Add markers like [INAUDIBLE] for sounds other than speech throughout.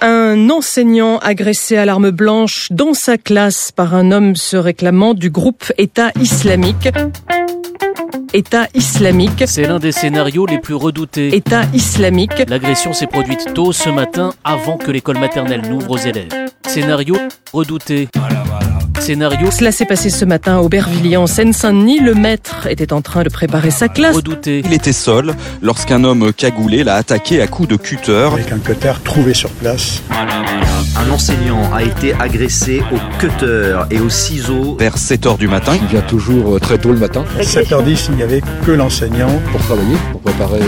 Un enseignant agressé à l'arme blanche dans sa classe par un homme se réclamant du groupe État islamique. État islamique. C'est l'un des scénarios les plus redoutés. État islamique. L'agression s'est produite tôt ce matin avant que l'école maternelle n'ouvre aux élèves. Scénario redouté. Scénario. Cela s'est passé ce matin à Aubervilliers en Seine-Saint-Denis. Le maître était en train de préparer sa classe. Redouté. Il était seul lorsqu'un homme cagoulé l'a attaqué à coups de cutter. Avec un cutter trouvé sur place. Un enseignant a été agressé au cutter et au ciseau. Vers 7h du matin. Il vient toujours très tôt le matin. 7h10, il n'y avait que l'enseignant. Pour travailler, pour préparer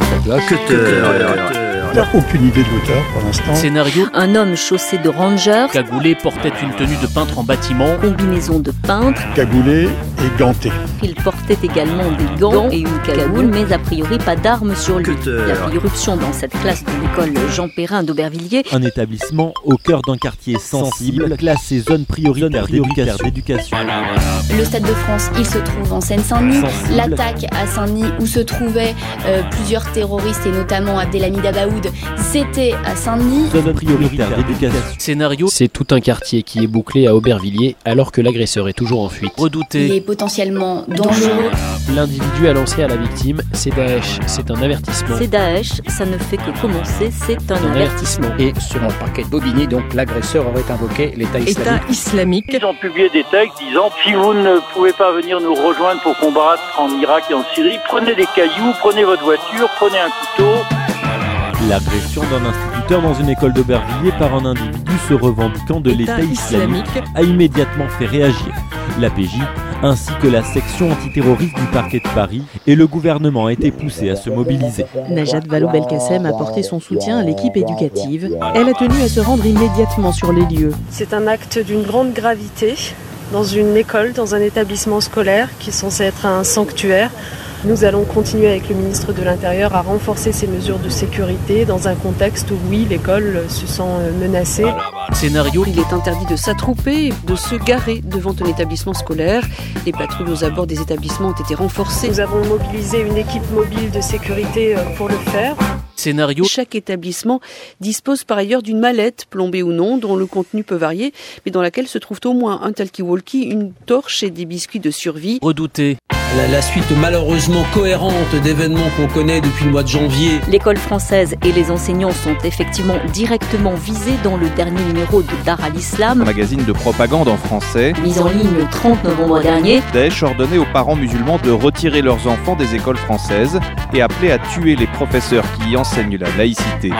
sa classe. Cutter. Il n'a aucune idée de l'auteur pour l'instant. Scénario. Un homme chaussé de ranger. Cagoulé portait une tenue de peintre en bâtiment. Combinaison de peintre. Cagoulé et ganté. Il portait également des gants et une cagoule, mais a priori pas d'armes sur lui. Cutter. Il a fait irruption dans cette classe de l'école Jean Perrin d'Aubervilliers. Un établissement au cœur d'un quartier sensible, classé zone prioritaire d'éducation. Le Stade de France, il se trouve en Seine-Saint-Denis. L'attaque à Saint-Denis, où se trouvaient euh, plusieurs terroristes, et notamment Abdelhamid Abaoud, c'était à Saint-Denis. Scénario. C'est tout un quartier qui est bouclé à Aubervilliers alors que l'agresseur est toujours en fuite. Il Redouté. est potentiellement dangereux. L'individu a lancé à la victime, c'est Daesh, c'est un avertissement. C'est Daesh, ça ne fait que commencer, c'est un un avertissement. avertissement. Et selon le parquet de Bobigny, donc l'agresseur aurait invoqué l'État État islamique. islamique. Ils ont publié des textes disant si vous ne pouvez pas venir nous rejoindre pour combattre en Irak et en Syrie, prenez des cailloux, prenez votre voiture, prenez un couteau. L'agression d'un instituteur dans une école d'Aubervilliers par un individu se revendiquant de État l'État islamique islamique. a immédiatement fait réagir la PJ ainsi que la section antiterroriste du parquet de Paris et le gouvernement a été poussé à se mobiliser. Najat Vallaud-Belkacem a porté son soutien à l'équipe éducative. Elle a tenu à se rendre immédiatement sur les lieux. C'est un acte d'une grande gravité dans une école, dans un établissement scolaire qui est censé être un sanctuaire. Nous allons continuer avec le ministre de l'Intérieur à renforcer ces mesures de sécurité dans un contexte où, oui, l'école se sent euh, menacée. Scénario. Il est interdit de s'attrouper et de se garer devant un établissement scolaire. Les patrouilles aux abords des établissements ont été renforcées. Nous avons mobilisé une équipe mobile de sécurité euh, pour le faire. Scénario. Chaque établissement dispose par ailleurs d'une mallette, plombée ou non, dont le contenu peut varier, mais dans laquelle se trouvent au moins un talkie-walkie, une torche et des biscuits de survie. Redouté. La, la suite malheureusement cohérente d'événements qu'on connaît depuis le mois de janvier. L'école française et les enseignants sont effectivement directement visés dans le dernier numéro de Dar al-Islam, Magazine de propagande en français. mis en ligne le 30 novembre dernier. Daesh ordonnait aux parents musulmans de retirer leurs enfants des écoles françaises et appelait à tuer les professeurs qui y enseignent la laïcité.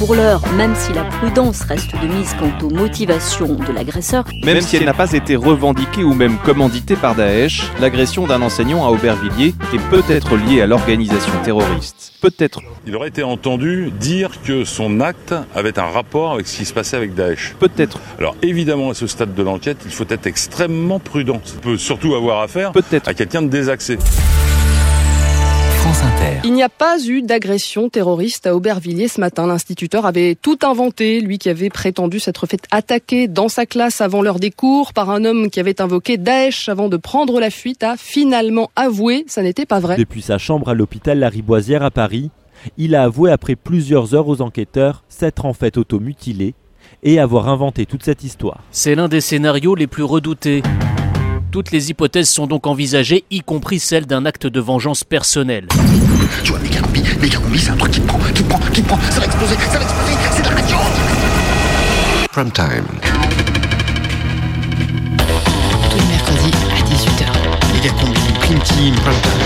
Pour l'heure, même si la prudence reste de mise quant aux motivations de l'agresseur, Même si elle n'a pas été revendiquée ou même commanditée par Daesh, l'agression d'un enseignant à Aubervilliers est peut-être liée à l'organisation terroriste. Peut-être. Il aurait été entendu dire que son acte avait un rapport avec ce qui se passait avec Daesh. Peut-être. Alors évidemment, à ce stade de l'enquête, il faut être extrêmement prudent. Ça peut surtout avoir affaire Peut-être. à quelqu'un de désaxé. France Inter. Il n'y a pas eu d'agression terroriste à Aubervilliers ce matin. L'instituteur avait tout inventé, lui qui avait prétendu s'être fait attaquer dans sa classe avant l'heure des cours par un homme qui avait invoqué Daesh avant de prendre la fuite, a finalement avoué, ça n'était pas vrai. Depuis sa chambre à l'hôpital Lariboisière à Paris, il a avoué après plusieurs heures aux enquêteurs s'être en fait automutilé et avoir inventé toute cette histoire. C'est l'un des scénarios les plus redoutés. Toutes les hypothèses sont donc envisagées, y compris celle d'un acte de vengeance personnelle. Tu vois, méga combi, méga combi, c'est un truc qui me prend, qui me prend, qui me prend, ça va exploser, ça va exploser, c'est de la radio Prime time. Tous les mercredis à 18h. Méga combi, prime team, prime time.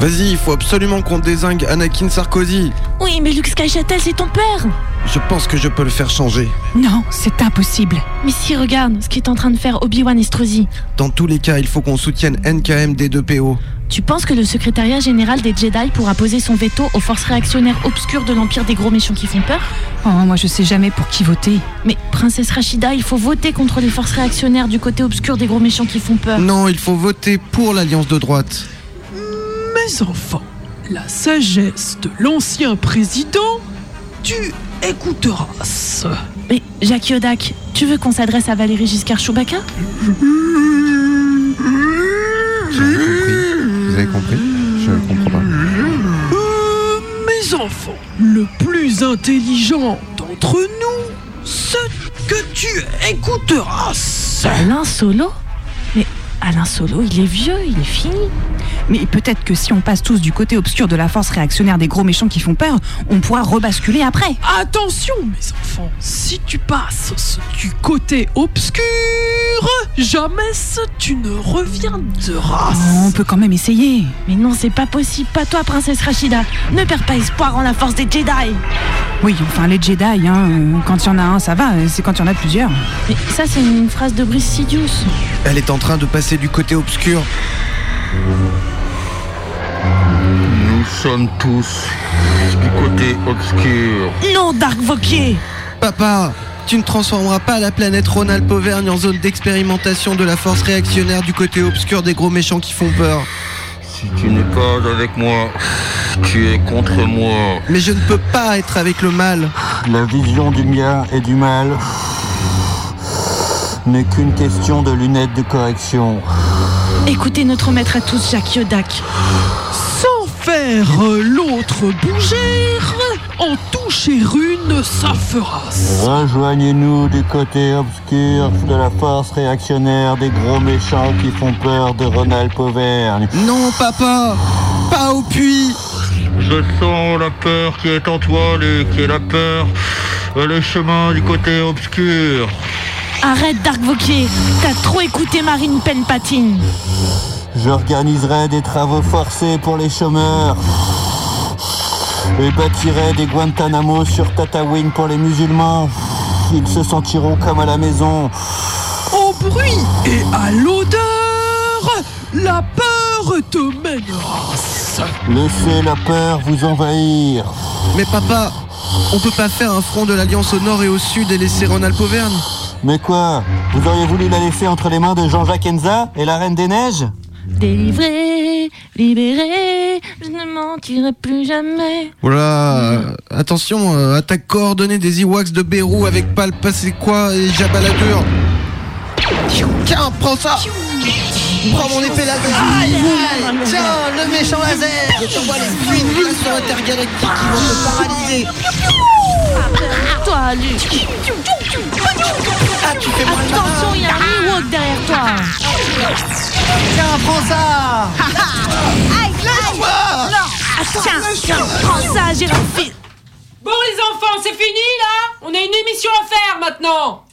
Vas-y, il faut absolument qu'on désingue Anakin Sarkozy. Oui, mais Luke Skychatel, c'est ton père Je pense que je peux le faire changer. Non, c'est impossible. Mais si, regarde ce qu'est en train de faire Obi-Wan Estrosi. Dans tous les cas, il faut qu'on soutienne NKM des 2 PO. Tu penses que le secrétariat général des Jedi pourra poser son veto aux forces réactionnaires obscures de l'Empire des gros méchants qui font peur? Oh, moi je sais jamais pour qui voter. Mais princesse Rachida, il faut voter contre les forces réactionnaires du côté obscur des gros méchants qui font peur. Non, il faut voter pour l'alliance de droite. Mes enfants, la sagesse de l'ancien président, tu écouteras. Mais Jacques Yodak, tu veux qu'on s'adresse à Valérie Giscard Chewbacca Vous avez compris? Je comprends pas. Euh, mes enfants, le plus intelligent d'entre nous, ce que tu écouteras. Alain Solo? Mais Alain Solo, il est vieux, il est fini. Mais peut-être que si on passe tous du côté obscur de la force réactionnaire des gros méchants qui font peur, on pourra rebasculer après. Attention, mes enfants, si tu passes du côté obscur, jamais tu ne reviendras. Oh, on peut quand même essayer. Mais non, c'est pas possible. Pas toi, princesse Rachida. Ne perds pas espoir en la force des Jedi. Oui, enfin, les Jedi, hein, quand il y en a un, ça va. C'est quand il y en a plusieurs. Mais ça, c'est une phrase de Brice Sidious. Elle est en train de passer du côté obscur. Nous sommes tous du côté obscur. Non, Dark Vokier Papa, tu ne transformeras pas la planète Ronald Auvergne en zone d'expérimentation de la force réactionnaire du côté obscur des gros méchants qui font peur. Si tu n'es pas avec moi, tu es contre moi. Mais je ne peux pas être avec le mal. La vision du bien et du mal n'est qu'une question de lunettes de correction. Écoutez notre maître à tous, Jacques Yodak. Sans faire l'autre bouger, en toucher une, ça fera. Rejoignez-nous du côté obscur de la force réactionnaire des gros méchants qui font peur de Ronald Auvergne. Non, papa Pas au puits Je sens la peur qui est en toi, Luc, et la peur, le chemin du côté obscur. Arrête, Dark Vokier. T'as trop écouté Marine Penpatine. J'organiserai des travaux forcés pour les chômeurs. Et bâtirai des Guantanamo sur Tatooine pour les musulmans. Ils se sentiront comme à la maison. Au bruit et à l'odeur, la peur te mènera. Laissez la peur vous envahir. Mais papa, on peut pas faire un front de l'Alliance au nord et au sud et laisser Ronald Auvergne Mais quoi Vous auriez voulu la laisser entre les mains de Jean-Jacques Enza et la Reine des Neiges Délivré, libéré, je ne mentirai plus jamais. Voilà, attention, euh, attaque coordonnée des Ewoks de Bérou avec Palpa c'est quoi et Jabba la Dure. Tiens, prends ça Prends mon épée laser Tiens, le méchant laser Je t'envoie les fluides de façon intergalactique qui vont te paralyser Toi, Luc. Ah. Attention, il y a un Ewok derrière toi. Tiens, prends ça Aïe, aïe. Non, tiens, prends ça, girafe. Bon les enfants, c'est fini là On a une émission à faire maintenant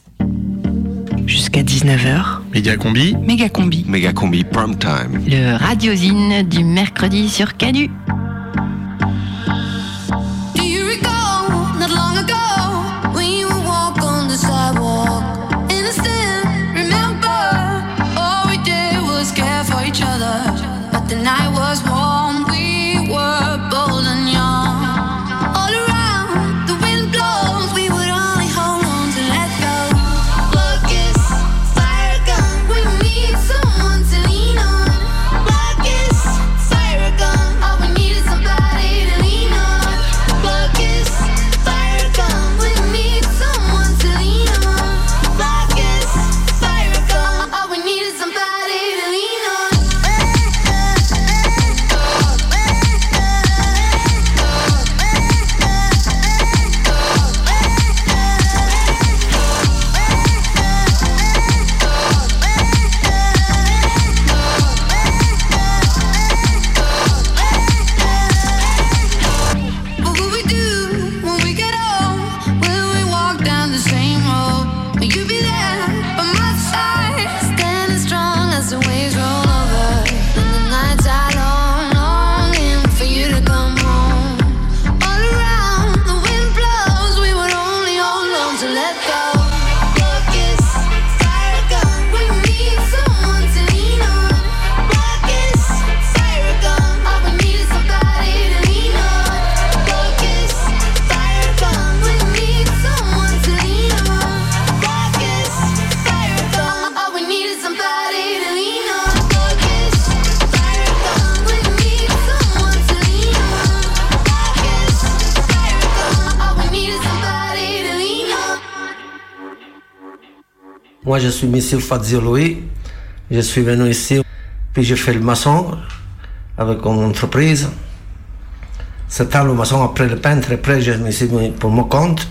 Jusqu'à 19h, Méga combi méga combi. Méga combi prime time. Le radiosine du mercredi sur Canu. Je suis monsieur Fazio Louis. Je suis venu ici, puis j'ai fait le maçon avec une entreprise. C'était le maçon après le peintre. Après, je me suis mis pour mon compte.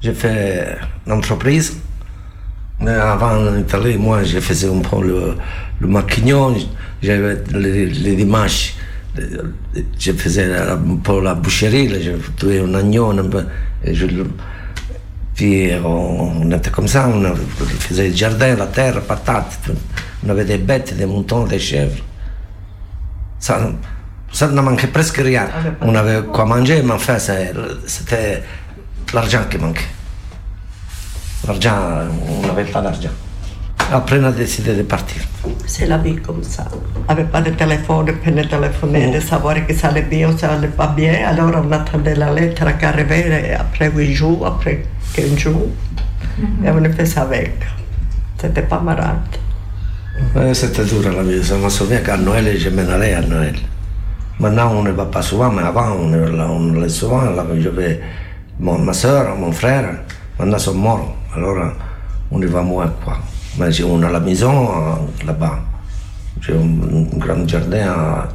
J'ai fait l'entreprise. Mais avant en Italie, moi, je faisais un peu le, maquignon. J'avais les, dimanches, je faisais un peu la boucherie. Je tuais un agneau. On, était comme ça, on faisait le jardin, la terre, patates. tout. On avait des bêtes, des moutons, des chèvres. Ça, ça ne manquait presque rien. On avait quoi manger, mais enfin, c'était l'argent qui manquait. L'argent, on n'avait pas d'argent. Après, on a décidé de partir. C'est la vie comme ça. On n'avait pas de téléphone pour nous téléphoner, de savoir que ça allait bien ou ça allait pas bien. Alors on attendait la lettre qui arrivait après 8 jours, après 15 jours. Et on faisait ça avec. C'était pas marrant. Ouais, c'était dur la vie. Je me souviens qu'à Noël, je m'en allais à Noël. Maintenant, on ne va pas souvent, mais avant, on, est- on allait souvent. Là, je vais, mon, ma soeur, mon frère, maintenant, sont morts. Alors, euh, on y va moins, quoi. Mais j'ai- on a la maison euh, là-bas. J'ai un, un grand jardin à-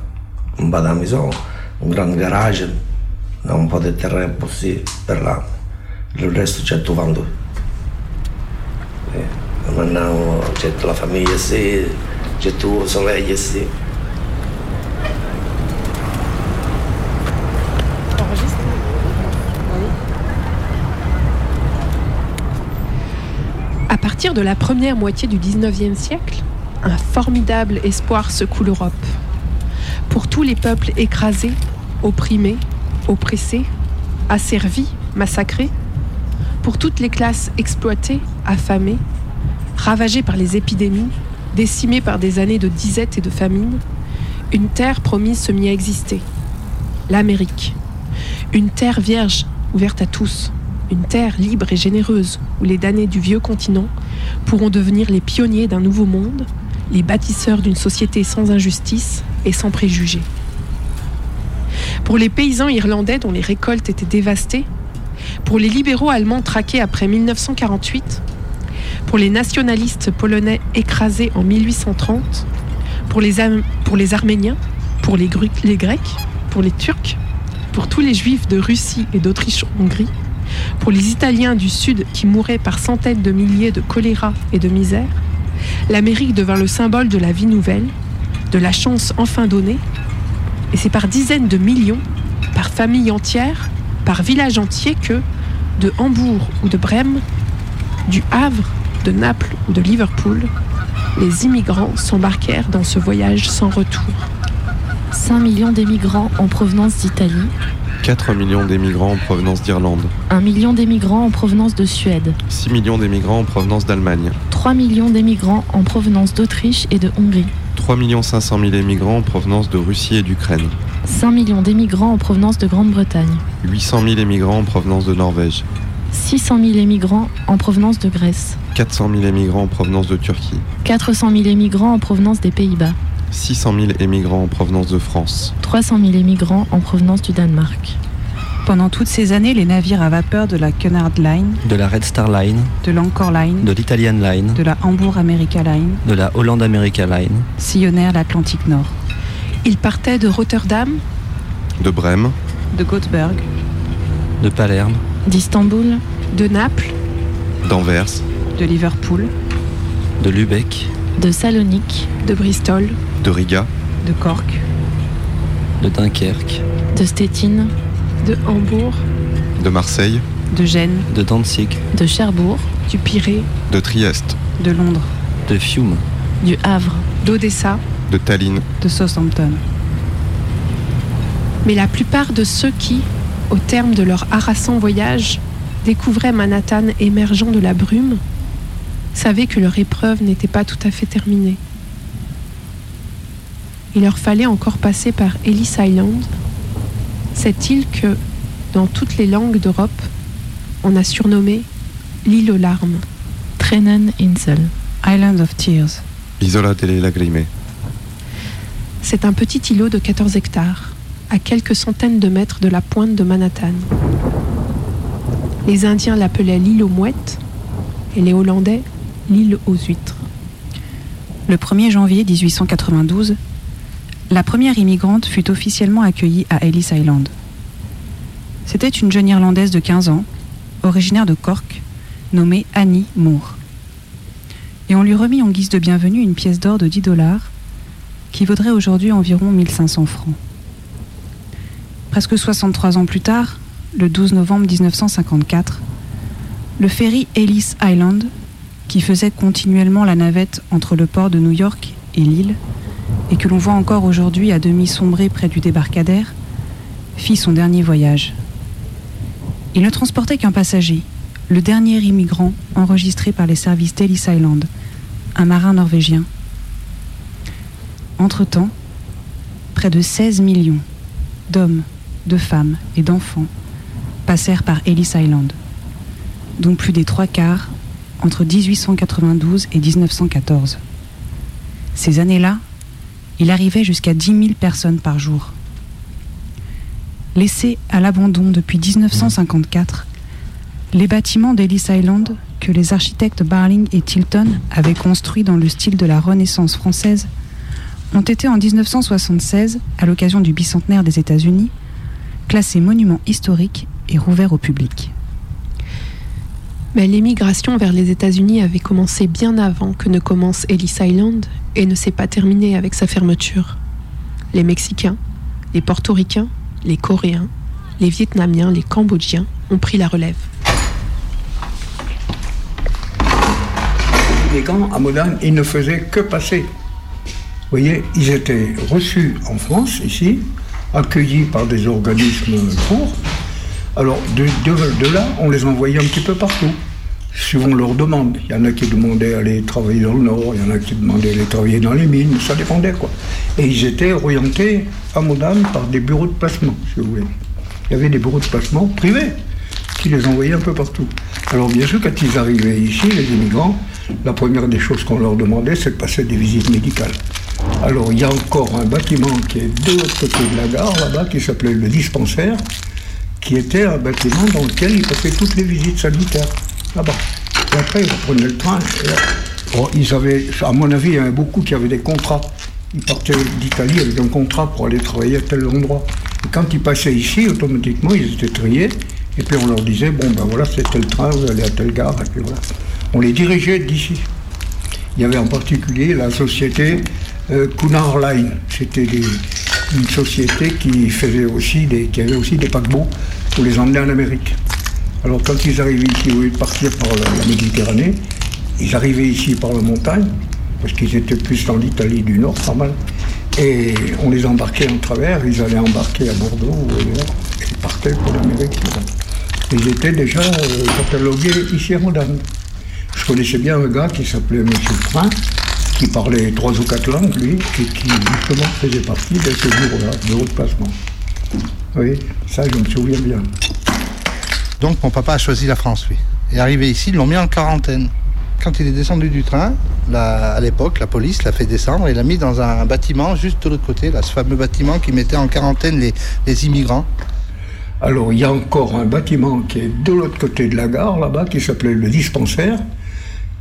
en bas de la maison, un grand garage, un peu de terrain aussi par là. Le reste, j'ai tout vendu. Et maintenant, toute la famille ici, tout au soleil ici. À partir de la première moitié du 19e siècle, un formidable espoir secoue l'Europe. Pour tous les peuples écrasés, opprimés, oppressés, asservis, massacrés, pour toutes les classes exploitées, affamées, ravagées par les épidémies, décimées par des années de disette et de famine, une terre promise se mit à exister. L'Amérique. Une terre vierge, ouverte à tous. Une terre libre et généreuse, où les damnés du vieux continent pourront devenir les pionniers d'un nouveau monde, les bâtisseurs d'une société sans injustice et sans préjugés. Pour les paysans irlandais dont les récoltes étaient dévastées, pour les libéraux allemands traqués après 1948, pour les nationalistes polonais écrasés en 1830, pour les, Arméniens, pour les, Grecs, pour les Turcs, pour tous les Juifs de Russie et d'Autriche-Hongrie, pour les Italiens du Sud qui mouraient par centaines de milliers de choléra et de misère, l'Amérique devint le symbole de la vie nouvelle, de la chance enfin donnée, et c'est par dizaines de millions, par familles entières, par villages entiers que, de Hambourg ou de Brême, du Havre, de Naples ou de Liverpool, les immigrants s'embarquèrent dans ce voyage sans retour. 5 millions d'émigrants en provenance d'Italie, 4 millions d'émigrants en provenance d'Irlande, 1 million d'émigrants en provenance de Suède, 6 millions d'émigrants en provenance d'Allemagne, 3 millions d'émigrants en provenance d'Autriche et de Hongrie, 3 500 000 émigrants en provenance de Russie et d'Ukraine, 5 millions d'émigrants en provenance de Grande-Bretagne, 800 000 émigrants en provenance de Norvège, 600 000 émigrants en provenance de Grèce, 400 000 émigrants en provenance de Turquie, 400 000 émigrants en provenance des Pays-Bas, 600 000 émigrants en provenance de France, 300 000 émigrants en provenance du Danemark. Pendant toutes ces années, les navires à vapeur de la Cunard Line, de la Red Star Line, de l'Anchor Line, de l'Italian Line, de la Hamburg America Line de la Holland America Line, sillonnèrent l'Atlantique Nord. Ils partaient de Rotterdam, de Brême, De Göteborg, de Palerme, D'Istanbul, de Naples, d'Anvers, de Liverpool, de Lübeck, de Salonique, de Bristol, de Riga, de Cork, de Dunkerque, de Stettin, de Hambourg, de Marseille, de Gênes, de Danzig, de Cherbourg, du Pirée, de Trieste, de Londres, de Fiume, du Havre, d'Odessa. De Tallinn, de Southampton. Mais la plupart de ceux qui, au terme de leur harassant voyage, découvraient Manhattan émergeant de la brume, savaient que leur épreuve n'était pas tout à fait terminée. Il leur fallait encore passer par Ellis Island, cette île que, dans toutes les langues d'Europe, on a surnommée l'île aux larmes. Tränen Insel, Island of Tears. Isola delle Lagrime, C'est un petit îlot de 14 hectares, à quelques centaines de mètres de la pointe de Manhattan. Les Indiens l'appelaient l'île aux mouettes et les Hollandais l'île aux huîtres. Le 1er janvier 1892, la première immigrante fut officiellement accueillie à Ellis Island. C'était une jeune Irlandaise de 15 ans, originaire de Cork, nommée Annie Moore. Et on lui remit en guise de bienvenue une pièce d'or de 10 dollars, qui vaudrait aujourd'hui environ 1500 francs. Presque 63 ans plus tard, le 12 novembre 1954, le ferry Ellis Island, qui faisait continuellement la navette entre le port de New York et l'île, et que l'on voit encore aujourd'hui à demi sombré près du débarcadère, fit son dernier voyage. Il ne transportait qu'un passager, le dernier immigrant enregistré par les services d'Ellis Island, un marin norvégien. Entre-temps, près de 16 millions d'hommes, de femmes et d'enfants passèrent par Ellis Island, dont plus des trois quarts entre 1892 et 1914. Ces années-là, il arrivait jusqu'à 10 000 personnes par jour. Laissés à l'abandon depuis 1954, les bâtiments d'Ellis Island que les architectes Barling et Tilton avaient construits dans le style de la Renaissance française ont été en 1976, à l'occasion du bicentenaire des États-Unis, classés monuments historiques et rouverts au public. Mais l'émigration vers les États-Unis avait commencé bien avant que ne commence Ellis Island et ne s'est pas terminée avec sa fermeture. Les Mexicains, les Portoricains, les Coréens, les Vietnamiens, les Cambodgiens ont pris la relève. Les gants à Modane, ils ne faisaient que passer. Vous voyez, ils étaient reçus en France, ici, accueillis par des organismes pour. Alors, de, là, on les envoyait un petit peu partout, suivant leurs demandes. Il y en a qui demandaient aller travailler dans le Nord, il y en a qui demandaient aller travailler dans les mines, ça dépendait quoi. Et ils étaient orientés à Modane par des bureaux de placement, si vous voulez. Il y avait des bureaux de placement privés qui les envoyaient un peu partout. Alors bien sûr, quand ils arrivaient ici, les immigrants, la première des choses qu'on leur demandait, c'est de passer des visites médicales. Alors il y a encore un bâtiment qui est de l'autre côté de la gare, là-bas, qui s'appelait le dispensaire, qui était un bâtiment dans lequel ils passaient toutes les visites sanitaires, là-bas. Et après, ils reprenaient le train. et ils avaient, à mon avis, il y en a beaucoup qui avaient des contrats. Ils partaient d'Italie avec un contrat pour aller travailler à tel endroit. Et quand ils passaient ici, automatiquement, ils étaient triés. Et puis on leur disait, bon ben voilà, c'est tel train, vous allez à telle gare, et puis voilà. On les dirigeait d'ici. Il y avait en particulier la société euh, Cunard Line. C'était une société qui faisait aussi des, qui avait aussi des paquebots pour les emmener en Amérique. Alors quand ils arrivaient ici, au lieu de partir par la, Méditerranée, ils arrivaient ici par la montagne, parce qu'ils étaient plus dans l'Italie du Nord, pas mal. Et on les embarquait en travers, ils allaient embarquer à Bordeaux ou ailleurs, et ils partaient pour l'Amérique. Ils étaient déjà euh, catalogués ici à Modane. Je connaissais bien un gars qui s'appelait Monsieur Prin, qui parlait trois ou quatre langues, lui, et qui justement faisait partie de ce bureau-là, de haut placement. Oui, ça je me souviens bien. Donc mon papa a choisi la France, lui. Et arrivé ici, ils l'ont mis en quarantaine. Quand il est descendu du train, la- à l'époque, la police l'a fait descendre et l'a mis dans un bâtiment juste de l'autre côté, là, ce fameux bâtiment qui mettait en quarantaine les, les immigrants. Alors il y a encore un bâtiment qui est de l'autre côté de la gare, là-bas, qui s'appelait le dispensaire,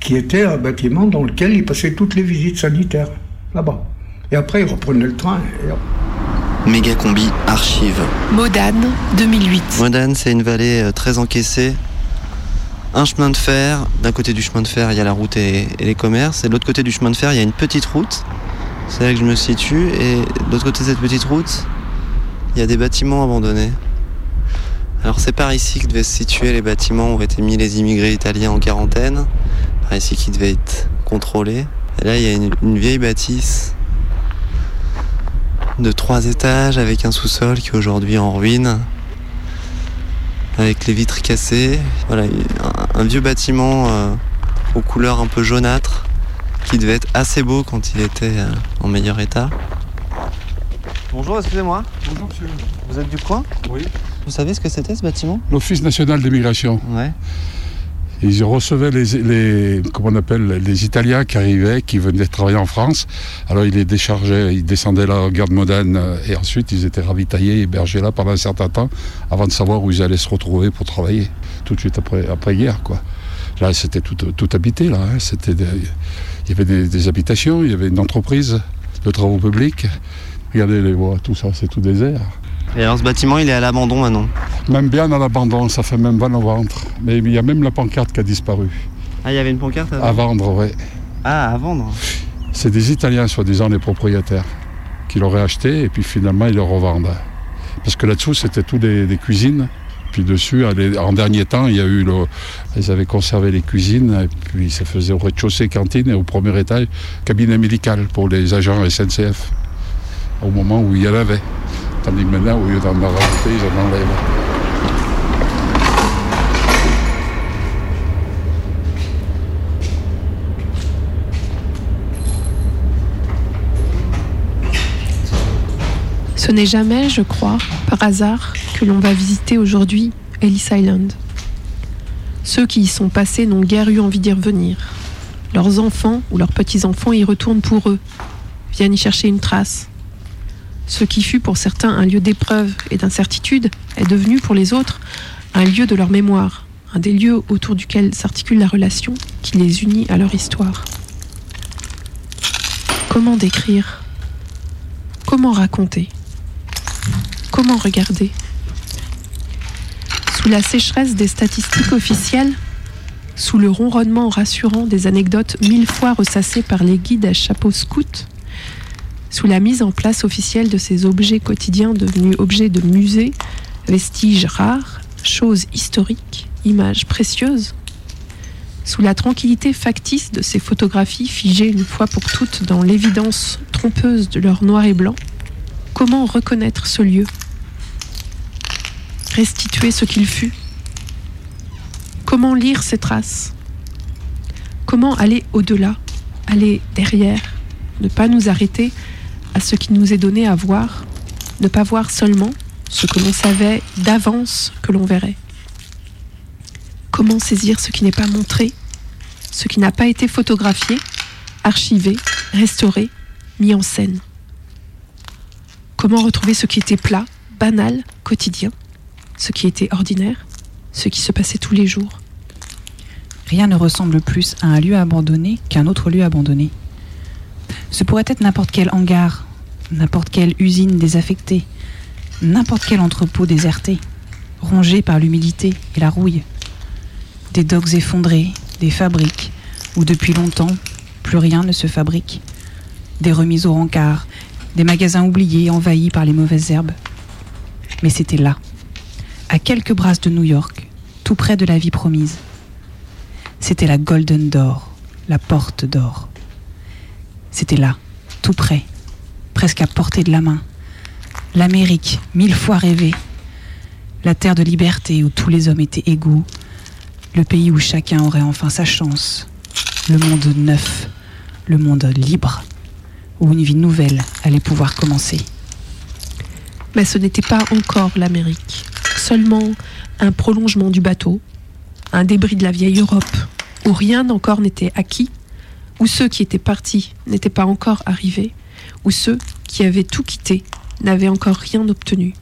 qui était un bâtiment dans lequel ils passaient toutes les visites sanitaires, là-bas. Et après, ils reprenaient le train. Et. Méga combi archive. Modane, 2008. Modane, c'est une vallée euh, très encaissée. Un chemin de fer. D'un côté du chemin de fer, il y a la route et, et les commerces. Et de l'autre côté du chemin de fer, il y a une petite route. C'est là que je me situe. Et de l'autre côté de cette petite route, il y a des bâtiments abandonnés. Alors c'est par ici que devaient se situer les bâtiments où étaient mis les immigrés italiens en quarantaine. Ici qui devaient être contrôlés. Et là, il y a une, une vieille bâtisse de trois étages avec un sous-sol qui est aujourd'hui en ruine, avec les vitres cassées. Voilà, un, un vieux bâtiment euh, aux couleurs un peu jaunâtres qui devait être assez beau quand il était euh, en meilleur état. Bonjour, excusez-moi. Bonjour monsieur. Vous êtes du coin? Oui. Vous savez ce que c'était ce bâtiment? L'Office national d'immigration. Ouais. Ils recevaient les, comment on appelle, les Italiens qui arrivaient, qui venaient travailler en France. Alors ils les déchargeaient, ils descendaient là au Garde Modane euh, et ensuite ils étaient ravitaillés, hébergés là pendant un certain temps avant de savoir où ils allaient se retrouver pour travailler. Tout de suite après, après guerre quoi. Là, c'était tout, tout habité. Là, hein. c'était il y avait des, des habitations, il y avait une entreprise de travaux publics. Regardez les voies, tout ça, c'est tout désert. Et alors ce bâtiment, il est à l'abandon maintenant. Même bien à l'abandon, ça fait même mal au ventre. Mais il y a même la pancarte qui a disparu. Ah, il y avait une pancarte À vendre, oui. Ah, à vendre. C'est des Italiens, soi-disant, les propriétaires, qui l'auraient acheté et puis finalement ils le revendent. Parce que là-dessous, c'était tout des, des cuisines. Puis dessus, en dernier temps, il y a eu le. Ils avaient conservé les cuisines et puis ça faisait au rez-de-chaussée cantine et au premier étage cabinet médical pour les agents SNCF. Au moment où il y en avait. Maintenant, au lieu d'en. Ce n'est jamais, je crois, par hasard, que l'on va visiter aujourd'hui Ellis Island. Ceux qui y sont passés n'ont guère eu envie d'y revenir. Leurs enfants ou leurs petits-enfants y retournent pour eux, viennent y chercher une trace. Ce qui fut pour certains un lieu d'épreuve et d'incertitude est devenu pour les autres un lieu de leur mémoire, un des lieux autour duquel s'articule la relation qui les unit à leur histoire. Comment décrire? Comment raconter? Comment regarder? Sous la sécheresse des statistiques officielles, sous le ronronnement rassurant des anecdotes mille fois ressassées par les guides à chapeau scout, sous la mise en place officielle de ces objets quotidiens devenus objets de musée, vestiges rares, choses historiques, images précieuses, sous la tranquillité factice de ces photographies figées une fois pour toutes dans l'évidence trompeuse de leur noir et blanc, comment reconnaître ce lieu? Restituer ce qu'il fut? Comment lire ces traces? Comment aller au-delà, aller derrière, ne pas nous arrêter à ce qui nous est donné à voir, ne pas voir seulement ce que l'on savait d'avance que l'on verrait. Comment saisir ce qui n'est pas montré, ce qui n'a pas été photographié, archivé, restauré, mis en scène? Comment retrouver ce qui était plat, banal, quotidien, ce qui était ordinaire, ce qui se passait tous les jours? Rien ne ressemble plus à un lieu abandonné qu'un autre lieu abandonné. Ce pourrait être n'importe quel hangar, n'importe quelle usine désaffectée, n'importe quel entrepôt déserté, rongé par l'humidité et la rouille. Des docks effondrés, des fabriques où depuis longtemps plus rien ne se fabrique, des remises au rencard, des magasins oubliés envahis par les mauvaises herbes. Mais c'était là, à quelques brasses de New York, tout près de la vie promise. C'était la Golden Door, la porte d'or. C'était là, tout près, presque à portée de la main. L'Amérique, mille fois rêvée. La terre de liberté où tous les hommes étaient égaux. Le pays où chacun aurait enfin sa chance. Le monde neuf, le monde libre, où une vie nouvelle allait pouvoir commencer. Mais ce n'était pas encore l'Amérique, seulement un prolongement du bateau, un débris de la vieille Europe, où rien encore n'était acquis, où ceux qui étaient partis n'étaient pas encore arrivés, où ceux qui avaient tout quitté n'avaient encore rien obtenu,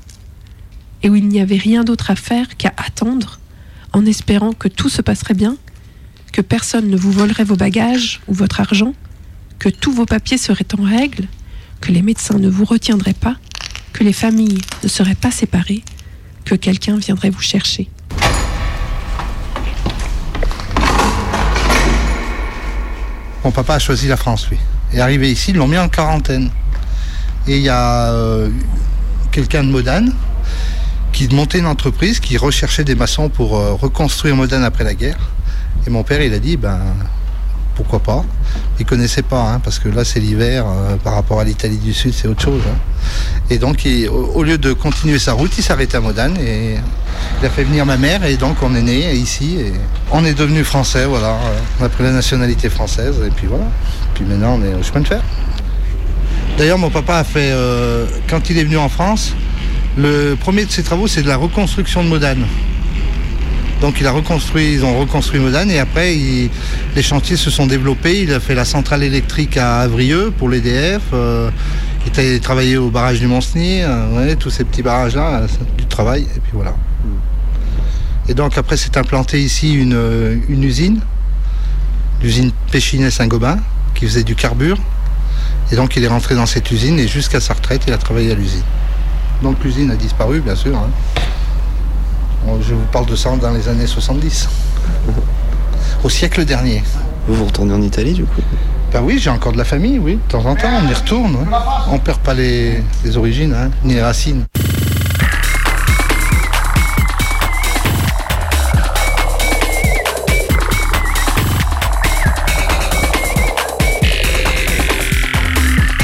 et où il n'y avait rien d'autre à faire qu'à attendre, en espérant que tout se passerait bien, que personne ne vous volerait vos bagages ou votre argent, que tous vos papiers seraient en règle, que les médecins ne vous retiendraient pas, que les familles ne seraient pas séparées, que quelqu'un viendrait vous chercher. Mon papa a choisi la France, lui. Et arrivé ici, ils l'ont mis en quarantaine. Et il y a euh, quelqu'un de Modane qui montait une entreprise, qui recherchait des maçons pour euh, reconstruire Modane après la guerre. Et mon père, il a dit, ben, pourquoi pas Il connaissait pas, hein, parce que là, c'est l'hiver, euh, par rapport à l'Italie du Sud, c'est autre chose. hein. Et donc, au, lieu de continuer sa route, il s'arrêtait à Modane et il a fait venir ma mère. Et donc, on est né ici et on est devenu français, voilà. On a pris la nationalité française et puis voilà. Puis maintenant, on est au chemin de fer. D'ailleurs, mon papa a fait, euh, quand il est venu en France, le premier de ses travaux, c'est de la reconstruction de Modane. Donc il a reconstruit, ils ont reconstruit Modane et après il- les chantiers se sont développés. Il a fait la centrale électrique à Avrieux pour l'EDF. euh, il a travaillé au barrage du Mont-Cenis, euh, ouais, tous ces petits barrages là, du travail et puis voilà. Et donc après s'est implantée ici une, euh, une usine, l'usine Péchinet-Saint-Gobain, qui faisait du carbure. Et donc il est rentré dans cette usine et jusqu'à sa retraite, il a travaillé à l'usine. Donc l'usine a disparu, bien sûr. hein. Je vous parle de ça dans les années 70, au siècle dernier. Vous vous retournez en Italie du coup Ben oui, j'ai encore de la famille, oui. De temps en temps, on y retourne. ouais. On perd pas les, les origines, hein, ni les racines.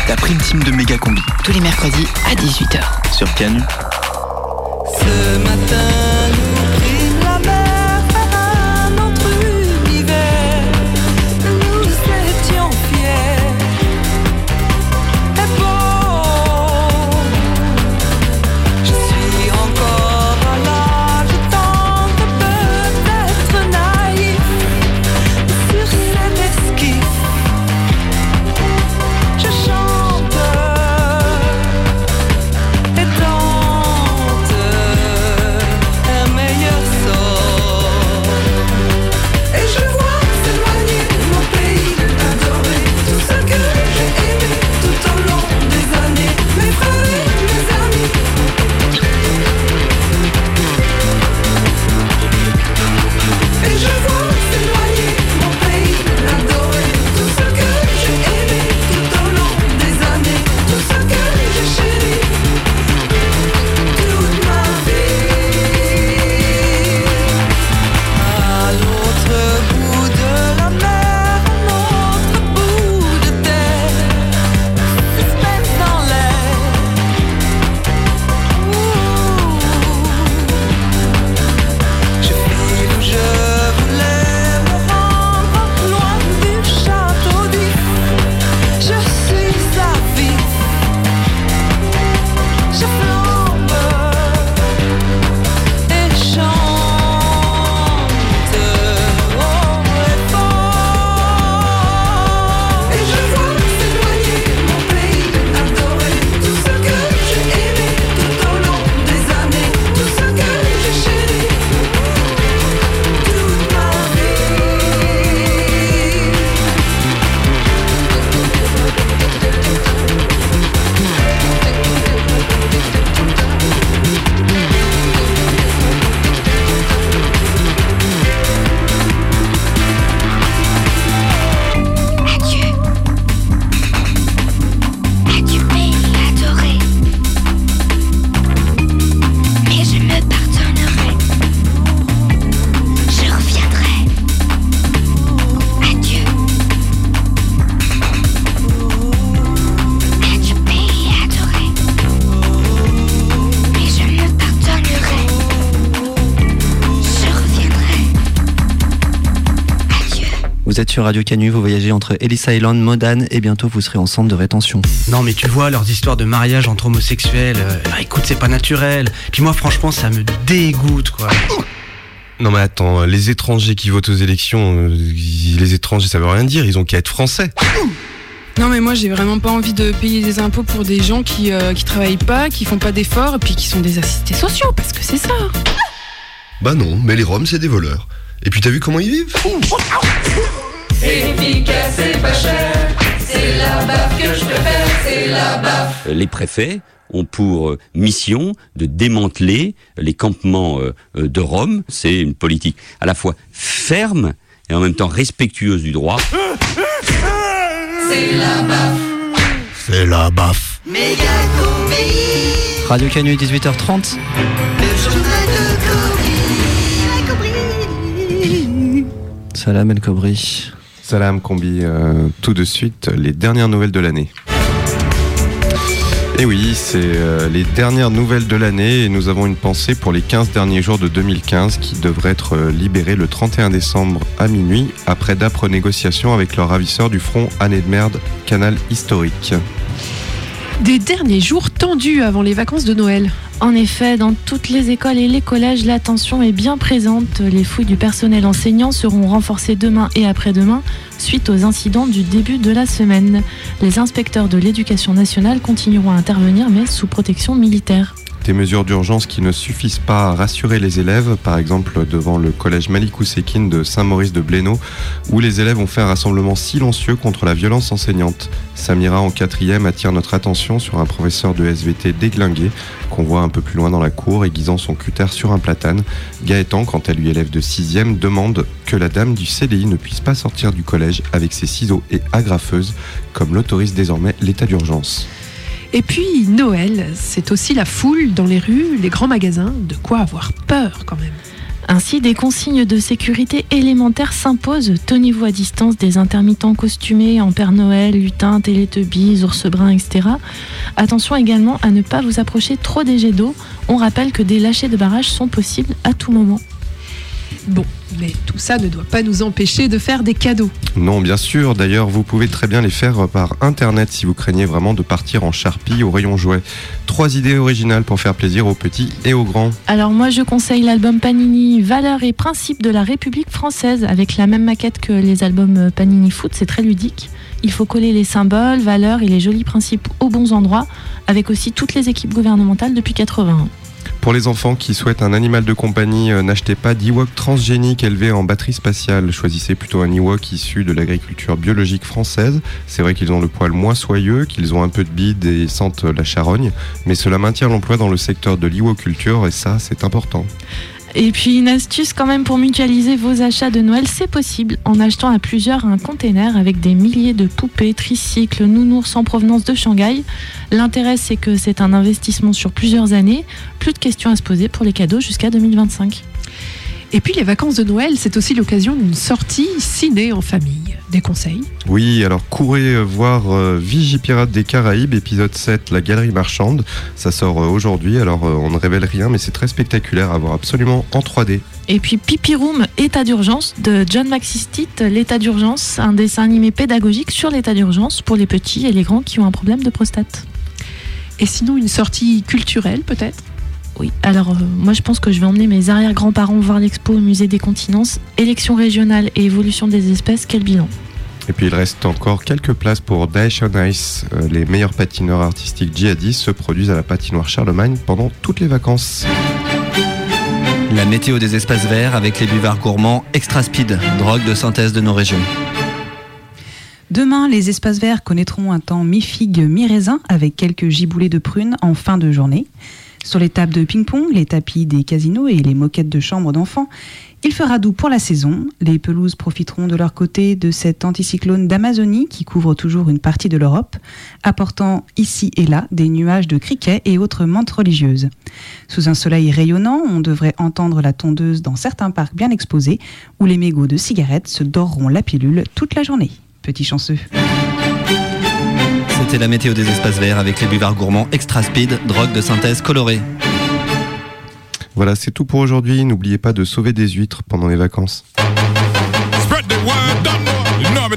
La prime team de Méga Combi. Tous les mercredis à 18h. Sur Canu. Ce matin, Vous êtes sur Radio Canu, vous voyagez entre Ellis Island, Modane et bientôt vous serez en centre de rétention. Non mais tu vois leurs histoires de mariage entre homosexuels, euh, bah, écoute c'est pas naturel. Puis moi franchement ça me dégoûte quoi. Non mais attends, les étrangers qui votent aux élections, euh, les étrangers ça veut rien dire, ils ont qu'à être français. Non mais moi j'ai vraiment pas envie de payer des impôts pour des gens qui, euh, qui travaillent pas, qui font pas d'efforts et puis qui sont des assistés sociaux parce que c'est ça. Bah non, mais les Roms, c'est des voleurs. Et puis t'as vu comment ils vivent Efficace et pas cher, c'est la baffe que je préfère, c'est la baffe. Les préfets ont pour euh, mission de démanteler les campements euh, euh, de Rome. C'est une politique à la fois ferme et en même temps respectueuse du droit. C'est la baffe. C'est la baffe. Méga Radio Canu 18h30. le journal Salam El Kobri. Salam Combi, euh, tout de suite, les dernières nouvelles de l'année. Et oui, c'est euh, les dernières nouvelles de l'année et nous avons une pensée pour les 15 derniers jours de 2015 qui devraient être euh, libérés le 31 décembre à minuit après d'âpres négociations avec leur ravisseur du front Année de merde, canal historique. Des derniers jours tendus avant les vacances de Noël. En effet, dans toutes les écoles et les collèges, la tension est bien présente. Les fouilles du personnel enseignant seront renforcées demain et après-demain suite aux incidents du début de la semaine. Les inspecteurs de l'éducation nationale continueront à intervenir mais sous protection militaire. Des mesures d'urgence qui ne suffisent pas à rassurer les élèves, par exemple devant le collège Malikou Sekine de Saint-Maurice de Blénaud, où les élèves ont fait un rassemblement silencieux contre la violence enseignante. Samira en quatrième attire notre attention sur un professeur de SVT déglingué qu'on voit un peu plus loin dans la cour aiguisant son cutter sur un platane. Gaëtan, quant à lui élève de sixième, demande que la dame du CDI ne puisse pas sortir du collège avec ses ciseaux et agrafeuses, comme l'autorise désormais l'état d'urgence. Et puis Noël, c'est aussi la foule dans les rues, les grands magasins, de quoi avoir peur quand même. Ainsi, des consignes de sécurité élémentaires s'imposent. Tenez-vous à distance des intermittents costumés en Père Noël, lutins, télétubbies, ours bruns, etc. Attention également à ne pas vous approcher trop des jets d'eau. On rappelle que des lâchers de barrage sont possibles à tout moment. Bon, mais tout ça ne doit pas nous empêcher de faire des cadeaux. Non, bien sûr. D'ailleurs, vous pouvez très bien les faire par internet si vous craignez vraiment de partir en charpie au rayon jouet. Trois idées originales pour faire plaisir aux petits et aux grands. Alors moi je conseille l'album Panini Valeurs et principes de la République française avec la même maquette que les albums Panini Foot, c'est très ludique. Il faut coller les symboles, valeurs et les jolis principes aux bons endroits avec aussi toutes les équipes gouvernementales depuis 81. Pour les enfants qui souhaitent un animal de compagnie, euh, n'achetez pas d'Ewok transgénique élevé en batterie spatiale. Choisissez plutôt un Ewok issu de l'agriculture biologique française. C'est vrai qu'ils ont le poil moins soyeux, qu'ils ont un peu de bide et sentent la charogne, mais cela maintient l'emploi dans le secteur de l'Ewoculture et ça, c'est important. Et puis une astuce quand même pour mutualiser vos achats de Noël, c'est possible en achetant à plusieurs un container avec des milliers de poupées, tricycles, nounours en provenance de Shanghai. L'intérêt c'est que c'est un investissement sur plusieurs années, plus de questions à se poser pour les cadeaux jusqu'à 2025. Et puis les vacances de Noël, c'est aussi l'occasion d'une sortie ciné en famille. Des conseils Oui, alors courez voir euh, Vigipirate des Caraïbes, épisode 7, La Galerie Marchande. Ça sort euh, aujourd'hui, alors euh, on ne révèle rien, mais c'est très spectaculaire à voir absolument en 3D. Et puis Pipi Room, État d'urgence de John McSistit, l'état d'urgence, un dessin animé pédagogique sur l'état d'urgence pour les petits et les grands qui ont un problème de prostate. Et sinon une sortie culturelle peut-être? Oui, alors euh, moi je pense que je vais emmener mes arrière-grands-parents voir l'expo au musée des continences, élections régionales et évolution des espèces, quel bilan? Et puis il reste encore quelques places pour Daesh on Ice. Euh, les meilleurs patineurs artistiques djihadistes se produisent à la patinoire Charlemagne pendant toutes les vacances. La météo des espaces verts avec les buvards gourmands Extra Speed, drogue de synthèse de nos régions. Demain, les espaces verts connaîtront un temps mi-figue, mi-raisin avec quelques giboulées de prunes en fin de journée. Sur les tables de ping-pong, les tapis des casinos et les moquettes de chambre d'enfants, il fera doux pour la saison. Les pelouses profiteront de leur côté de cet anticyclone d'Amazonie qui couvre toujours une partie de l'Europe, apportant ici et là des nuages de criquets et autres menthes religieuses. Sous un soleil rayonnant, on devrait entendre la tondeuse dans certains parcs bien exposés où les mégots de cigarettes se doreront la pilule toute la journée. Petit chanceux. C'était la météo des espaces verts avec les buvards gourmands Extra Speed, drogue de synthèse colorée. Voilà, c'est tout pour aujourd'hui. N'oubliez pas de sauver des huîtres pendant les vacances. Don't know. You know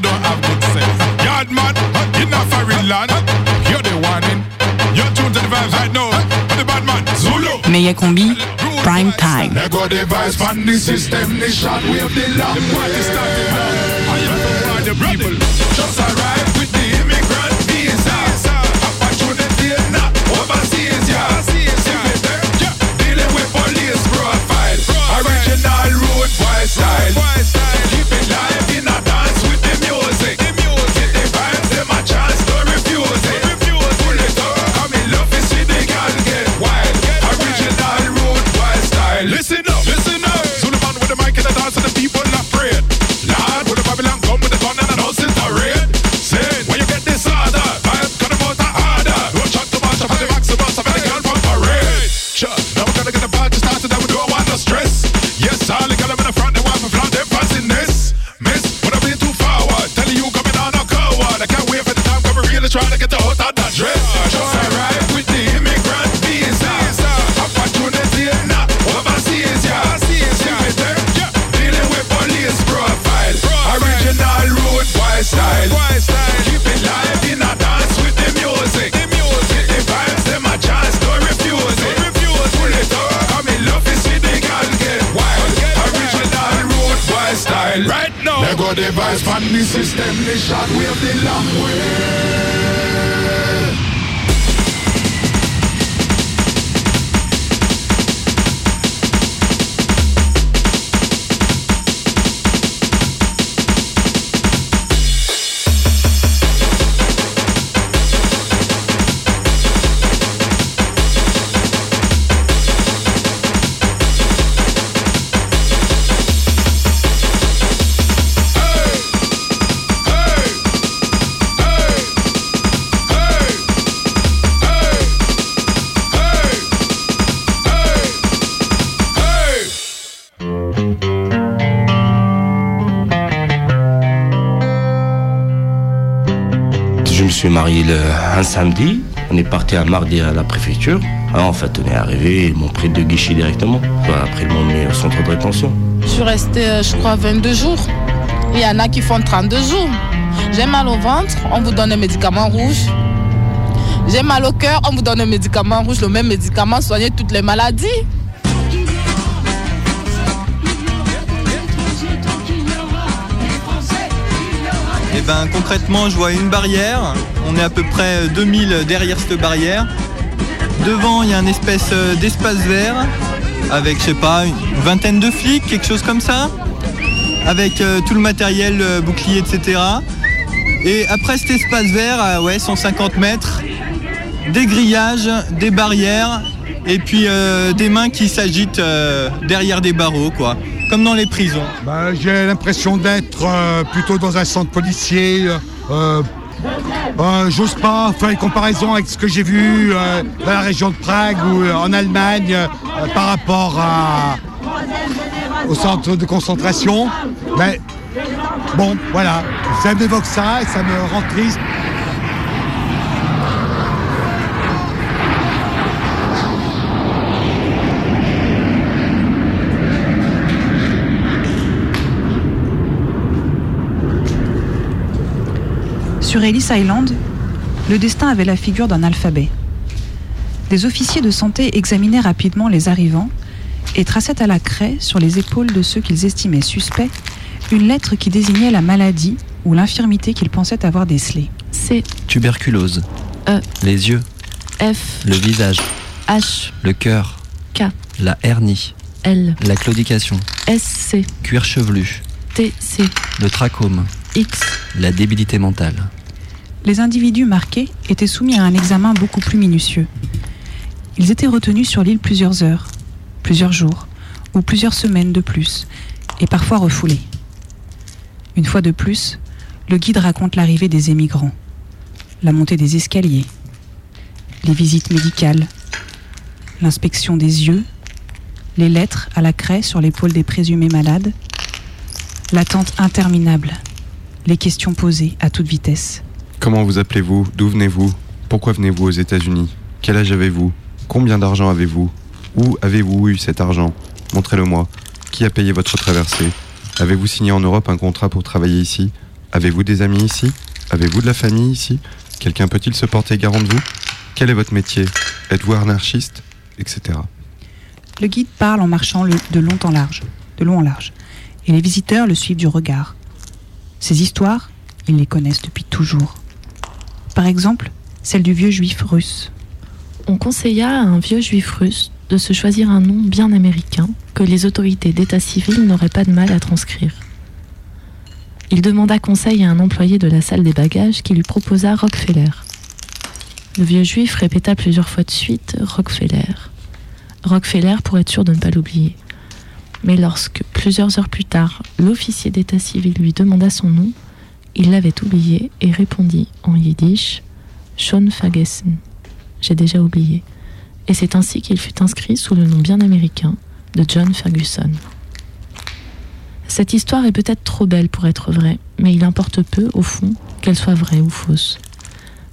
marié le- un samedi, on est parti un mardi à la préfecture. Alors en fait, on est arrivé, ils m'ont pris de guichet directement. Après, ils m'ont mis au centre de rétention. Je suis restée, euh, je crois, 22 jours. Il y en a qui font 32 jours. J'ai mal au ventre, on vous donne un médicament rouge. J'ai mal au cœur, on vous donne un médicament rouge, le même médicament soigner toutes les maladies. Et ben concrètement, je vois une barrière. On est à peu près 2000 derrière cette barrière. Devant, il y a une espèce euh, d'espace vert avec, je sais pas, une vingtaine de flics, quelque chose comme ça. Avec euh, tout le matériel, euh, bouclier, etc. Et après cet espace vert, à ouais, 150 mètres, des grillages, des barrières et puis euh, des mains qui s'agitent euh, derrière des barreaux, quoi. Dans les prisons. Bah, J'ai l'impression d'être euh, plutôt dans un centre policier. euh, euh, J'ose pas faire une comparaison avec ce que j'ai vu dans la région de Prague ou en Allemagne par rapport à, au centre de concentration. Mais bon, voilà, ça m'évoque ça et ça me rend triste. Sur Ellis Island, le destin avait la figure d'un alphabet. Des officiers de santé examinaient rapidement les arrivants et traçaient à la craie sur les épaules de ceux qu'ils estimaient suspects une lettre qui désignait la maladie ou l'infirmité qu'ils pensaient avoir décelée. C, Tuberculose. E, Les yeux. F, Le visage. H, Le cœur. K, La hernie. L, La claudication. SC, Cuir chevelu. TC, Le trachome. X. La débilité mentale. Les individus marqués étaient soumis à un examen beaucoup plus minutieux. Ils étaient retenus sur l'île plusieurs heures, plusieurs jours ou plusieurs semaines de plus, et parfois refoulés. Une fois de plus, le guide raconte l'arrivée des émigrants, la montée des escaliers, les visites médicales, l'inspection des yeux, les lettres à la craie sur l'épaule des présumés malades, l'attente interminable, les questions posées à toute vitesse. Comment vous appelez-vous? D'où venez-vous? Pourquoi venez-vous aux États-Unis? Quel âge avez-vous? Combien d'argent avez-vous? Où avez-vous eu cet argent? Montrez-le-moi. Qui a payé votre traversée? Avez-vous signé en Europe un contrat pour travailler ici? Avez-vous des amis ici? Avez-vous de la famille ici? Quelqu'un peut-il se porter garant de vous? Quel est votre métier? Êtes-vous anarchiste? Etc. Le guide parle en marchant de long en large, de long en large, et les visiteurs le suivent du regard. Ces histoires, ils les connaissent depuis toujours. Par exemple, celle du vieux juif russe. On conseilla à un vieux juif russe de se choisir un nom bien américain que les autorités d'état civil n'auraient pas de mal à transcrire. Il demanda conseil à un employé de la salle des bagages qui lui proposa Rockefeller. Le vieux juif répéta plusieurs fois de suite Rockefeller. Rockefeller pour être sûr de ne pas l'oublier. Mais lorsque, plusieurs heures plus tard, l'officier d'état civil lui demanda son nom, il l'avait oublié et répondit en yiddish Sean Fagessen. J'ai déjà oublié. Et c'est ainsi qu'il fut inscrit sous le nom bien américain de John Ferguson. Cette histoire est peut-être trop belle pour être vraie, mais il importe peu, au fond, qu'elle soit vraie ou fausse.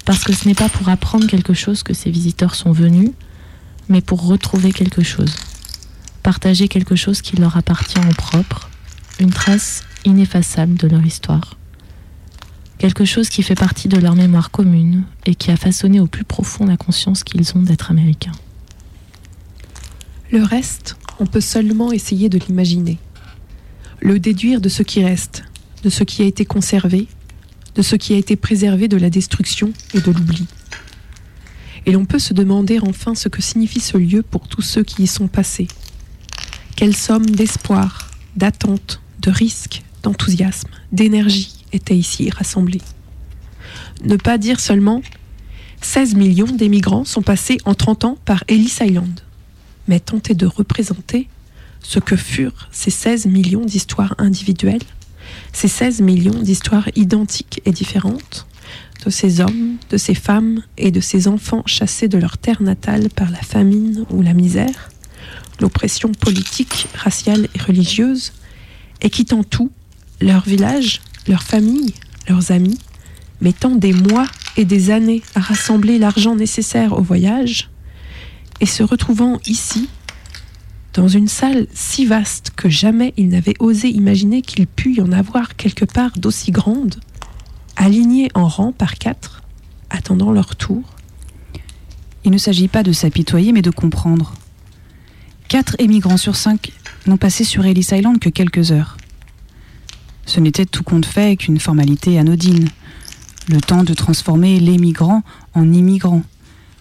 Parce que ce n'est pas pour apprendre quelque chose que ces visiteurs sont venus, mais pour retrouver quelque chose. Partager quelque chose qui leur appartient en propre, une trace ineffaçable de leur histoire. Quelque chose qui fait partie de leur mémoire commune et qui a façonné au plus profond la conscience qu'ils ont d'être américains. Le reste, on peut seulement essayer de l'imaginer. Le déduire de ce qui reste, de ce qui a été conservé, de ce qui a été préservé de la destruction et de l'oubli. Et l'on peut se demander enfin ce que signifie ce lieu pour tous ceux qui y sont passés. Quelle somme d'espoir, d'attente, de risque, d'enthousiasme, d'énergie était ici rassemblée. Ne pas dire seulement 16 millions d'émigrants sont passés en 30 ans par Ellis Island, mais tenter de représenter ce que furent ces 16 millions d'histoires individuelles, ces 16 millions d'histoires identiques et différentes, de ces hommes, de ces femmes et de ces enfants chassés de leur terre natale par la famine ou la misère, l'oppression politique, raciale et religieuse, et quittant tout, leur village, leur famille, leurs amis, mettant des mois et des années à rassembler l'argent nécessaire au voyage, et se retrouvant ici, dans une salle si vaste que jamais il n'avait osé imaginer qu'il pût y en avoir quelque part d'aussi grande, alignés en rang par quatre, attendant leur tour. Il ne s'agit pas de s'apitoyer, mais de comprendre. Quatre émigrants sur cinq n'ont passé sur Ellis Island que quelques heures. Ce n'était tout compte fait qu'une formalité anodine. Le temps de transformer les migrants en immigrants,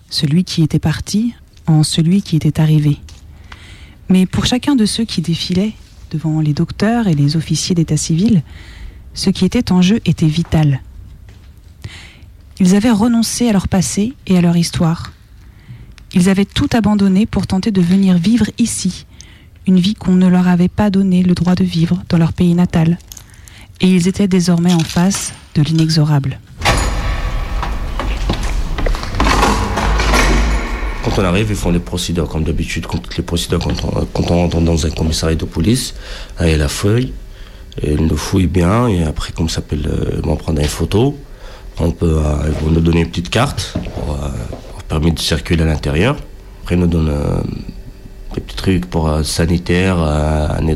celui qui était parti en celui qui était arrivé. Mais pour chacun de ceux qui défilaient devant les docteurs et les officiers d'état civil, ce qui était en jeu était vital. Ils avaient renoncé à leur passé et à leur histoire. Ils avaient tout abandonné pour tenter de venir vivre ici, une vie qu'on ne leur avait pas donné le droit de vivre dans leur pays natal. Et ils étaient désormais en face de l'inexorable. Quand on arrive, ils font les procédures comme d'habitude, comme toutes les procédures quand on, rentre dans un commissariat de police. Il y a la feuille, ils nous fouillent bien, et après, comme ça s'appelle, euh, ils vont prendre une photo. On peut, euh, ils vont nous donner une petite carte pour, euh, pour permettre de circuler à l'intérieur. Après, ils nous donnent euh, des petits trucs pour euh, sanitaire, euh, un euh, une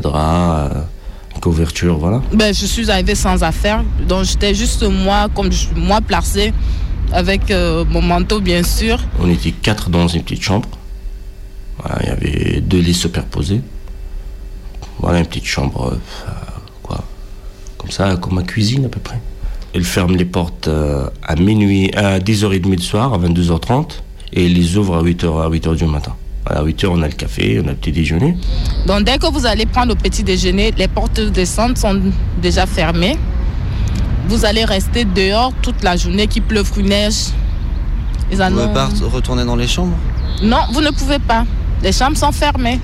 couverture, voilà. Ben, je suis arrivée sans affaires, donc j'étais juste moi, comme je- moi placée, avec euh, mon manteau bien sûr. On était quatre dans une petite chambre. Voilà, il y avait deux lits superposés. Voilà, une petite chambre, euh, quoi, comme ça, comme ma cuisine à peu près. Ils ferment les portes euh, à minuit, à 10h30 du soir, à 22h30, et ils les ouvrent à 8h, à 8h du matin. À 8h, on a le café, on a le petit déjeuner. Donc dès que vous allez prendre le petit déjeuner, les portes de descente sont déjà fermées. Vous allez rester dehors toute la journée, qu'il pleuve ou neige. Ils en Vous pouvez pas retourner dans les chambres Non, vous ne pouvez pas. Les chambres sont fermées.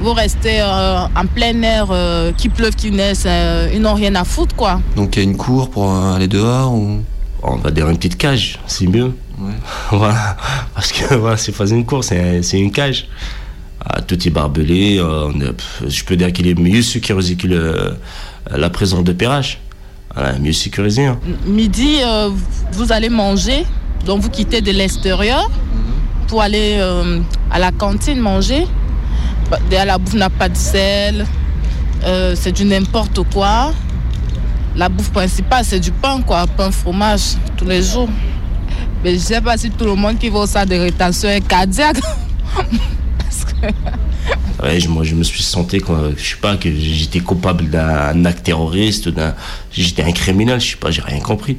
Vous restez euh, en plein air, euh, qu'il pleuve, qu'il neige, euh, ils n'ont rien à foutre quoi. Donc il y a une cour pour euh, aller dehors ou On va dire une petite cage, c'est mieux. [LAUGHS] voilà, parce que [LAUGHS] voilà, c'est pas une course, c'est une cage. Ah, tout est barbelé. euh, je peux dire qu'il est mieux sécurisé que le- la prison de Perrache. Voilà, mieux sécurisé. hein. Midi, euh, vous allez manger, donc vous quittez de l'extérieur pour aller euh, à la cantine manger. Bah, Derrière la bouffe n'a pas de sel, euh, c'est du n'importe quoi. La bouffe principale, c'est du pain, quoi, pain fromage, tous les jours. Mais je sais pas si tout le monde qui au centre de rétention est cardiaque. [LAUGHS] Je- moi, je me suis senti, quoi, je sais pas, que j'étais coupable d'un acte terroriste, d'un, j'étais un criminel, je sais pas, j'ai rien compris.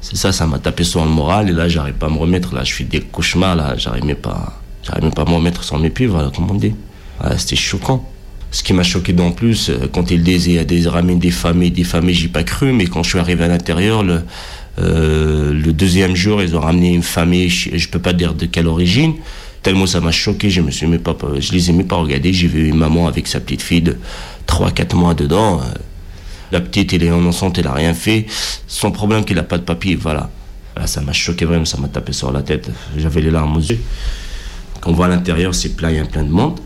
C'est ça, ça m'a tapé sur le moral, et là, j'arrive pas à me remettre, là, je fais des cauchemars, là, j'arrive même pas, j'arrive même pas à me remettre sur mes pieds, voilà, comme on dit. Ouais, c'était choquant. Ce qui m'a choqué d'en plus, euh, quand il disait, des ramener des familles, des familles, j'ai pas cru, mais quand je suis arrivé à l'intérieur, le, euh, le deuxième jour, ils ont ramené une famille, je, je peux pas dire de quelle origine, tellement ça m'a choqué, je me suis je les ai même pas regardés, j'ai vu une maman avec sa petite fille de 3-4 mois dedans, euh, la petite, elle est innocente, elle a rien fait, son problème qu'il a pas de papier, voilà. Là, ça m'a choqué vraiment, ça m'a tapé sur la tête, j'avais les larmes aux yeux. Quand on voit à l'intérieur, c'est plein, il y a plein de monde,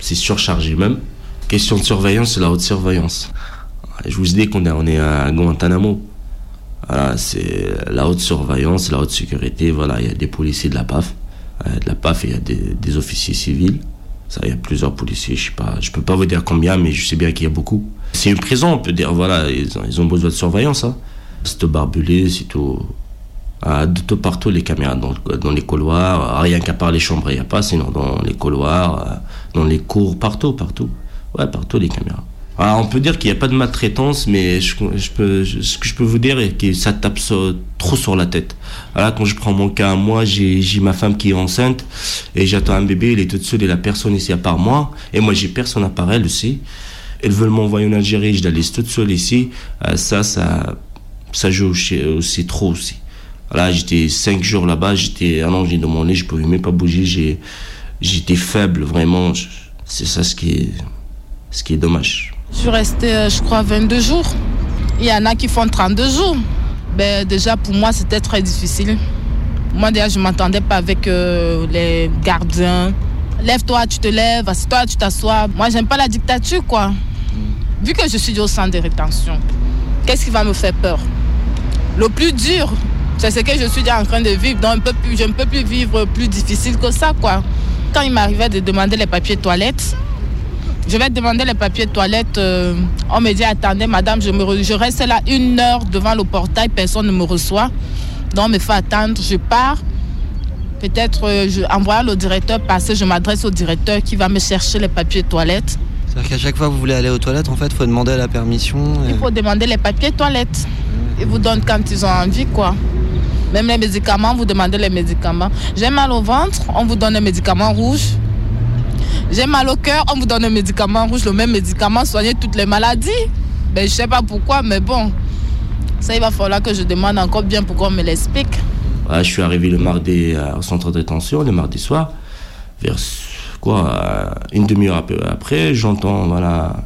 c'est surchargé même. Question de surveillance, c'est la haute surveillance. Je vous dis qu'on est, est à Guantanamo. C'est la haute surveillance, la haute sécurité. Voilà, il y a des policiers de la PAF. Euh, de la PAF, il y a des, officiers civils. Ça, il y a plusieurs policiers, je sais pas, je peux pas vous dire combien, mais je sais bien qu'il y a beaucoup. C'est une prison, on peut dire, voilà, ils ont, besoin de surveillance. Hein. C'est tout barbelé, c'est tout. De tout partout, les caméras dans, dans les couloirs, rien qu'à part les chambres, il n'y a pas, sinon dans les couloirs, euh, dans les cours, partout, partout. Ouais, partout les caméras. Ah, on peut dire qu'il n'y a pas de maltraitance, mais je, peux, ce que je peux vous dire est que ça tape trop sur la tête. Voilà, quand je prends mon cas, moi, j'ai j'ai ma femme qui est enceinte et j'attends un bébé, elle est toute seule et la personne ici à part moi. Et moi, j'ai personne à part elle aussi. Elles veulent m'envoyer en Algérie, je la laisse toute seule ici. Euh, ça, ça, ça joue aussi, trop aussi. Voilà, j'étais cinq jours là-bas, j'étais allongé dans mon je pouvais même pas bouger, j'ai, j'étais faible, vraiment. C'est ça ce qui est dommage. Je suis restée, euh, je crois, 22 jours. Il y en a qui font 32 jours. Ben, déjà, pour moi, c'était très difficile. Moi, déjà, je ne m'entendais pas avec euh, les gardiens. Lève-toi, tu te lèves, assieds-toi, tu t'assois. Moi, j'aime pas la dictature, quoi. Vu que je suis au centre de rétention, qu'est-ce qui va me faire peur? Le plus dur, C'est ce que je suis déjà en train de vivre. Donc, je ne peux plus vivre plus difficile que ça, quoi. Quand il m'arrivait de demander les papiers toilettes, je vais demander les papiers toilettes. euh, on me dit, attendez, madame, je, me re- je reste là une heure devant le portail, personne ne me reçoit. Donc, on me fait attendre, je pars. Peut-être, euh, je envoie le directeur passer, je m'adresse au directeur qui va me chercher les papiers toilettes. C'est-à-dire qu'à chaque fois que vous voulez aller aux toilettes, en fait, faut demander la permission. et- Il faut demander les papiers toilettes. Ils vous donnent quand ils ont envie, quoi. Même les médicaments, vous demandez les médicaments. J'ai mal au ventre, on vous donne un médicament rouge. J'ai mal au cœur, on vous donne un médicament rouge, le même médicament, soigner toutes les maladies. Ben, je sais pas pourquoi, mais bon. Ça, il va falloir que je demande encore bien pour qu'on me l'explique. Ouais, je suis arrivé le mardi euh, au centre de détention, le mardi soir. Vers quoi euh, Une demi-heure ap- après, j'entends voilà,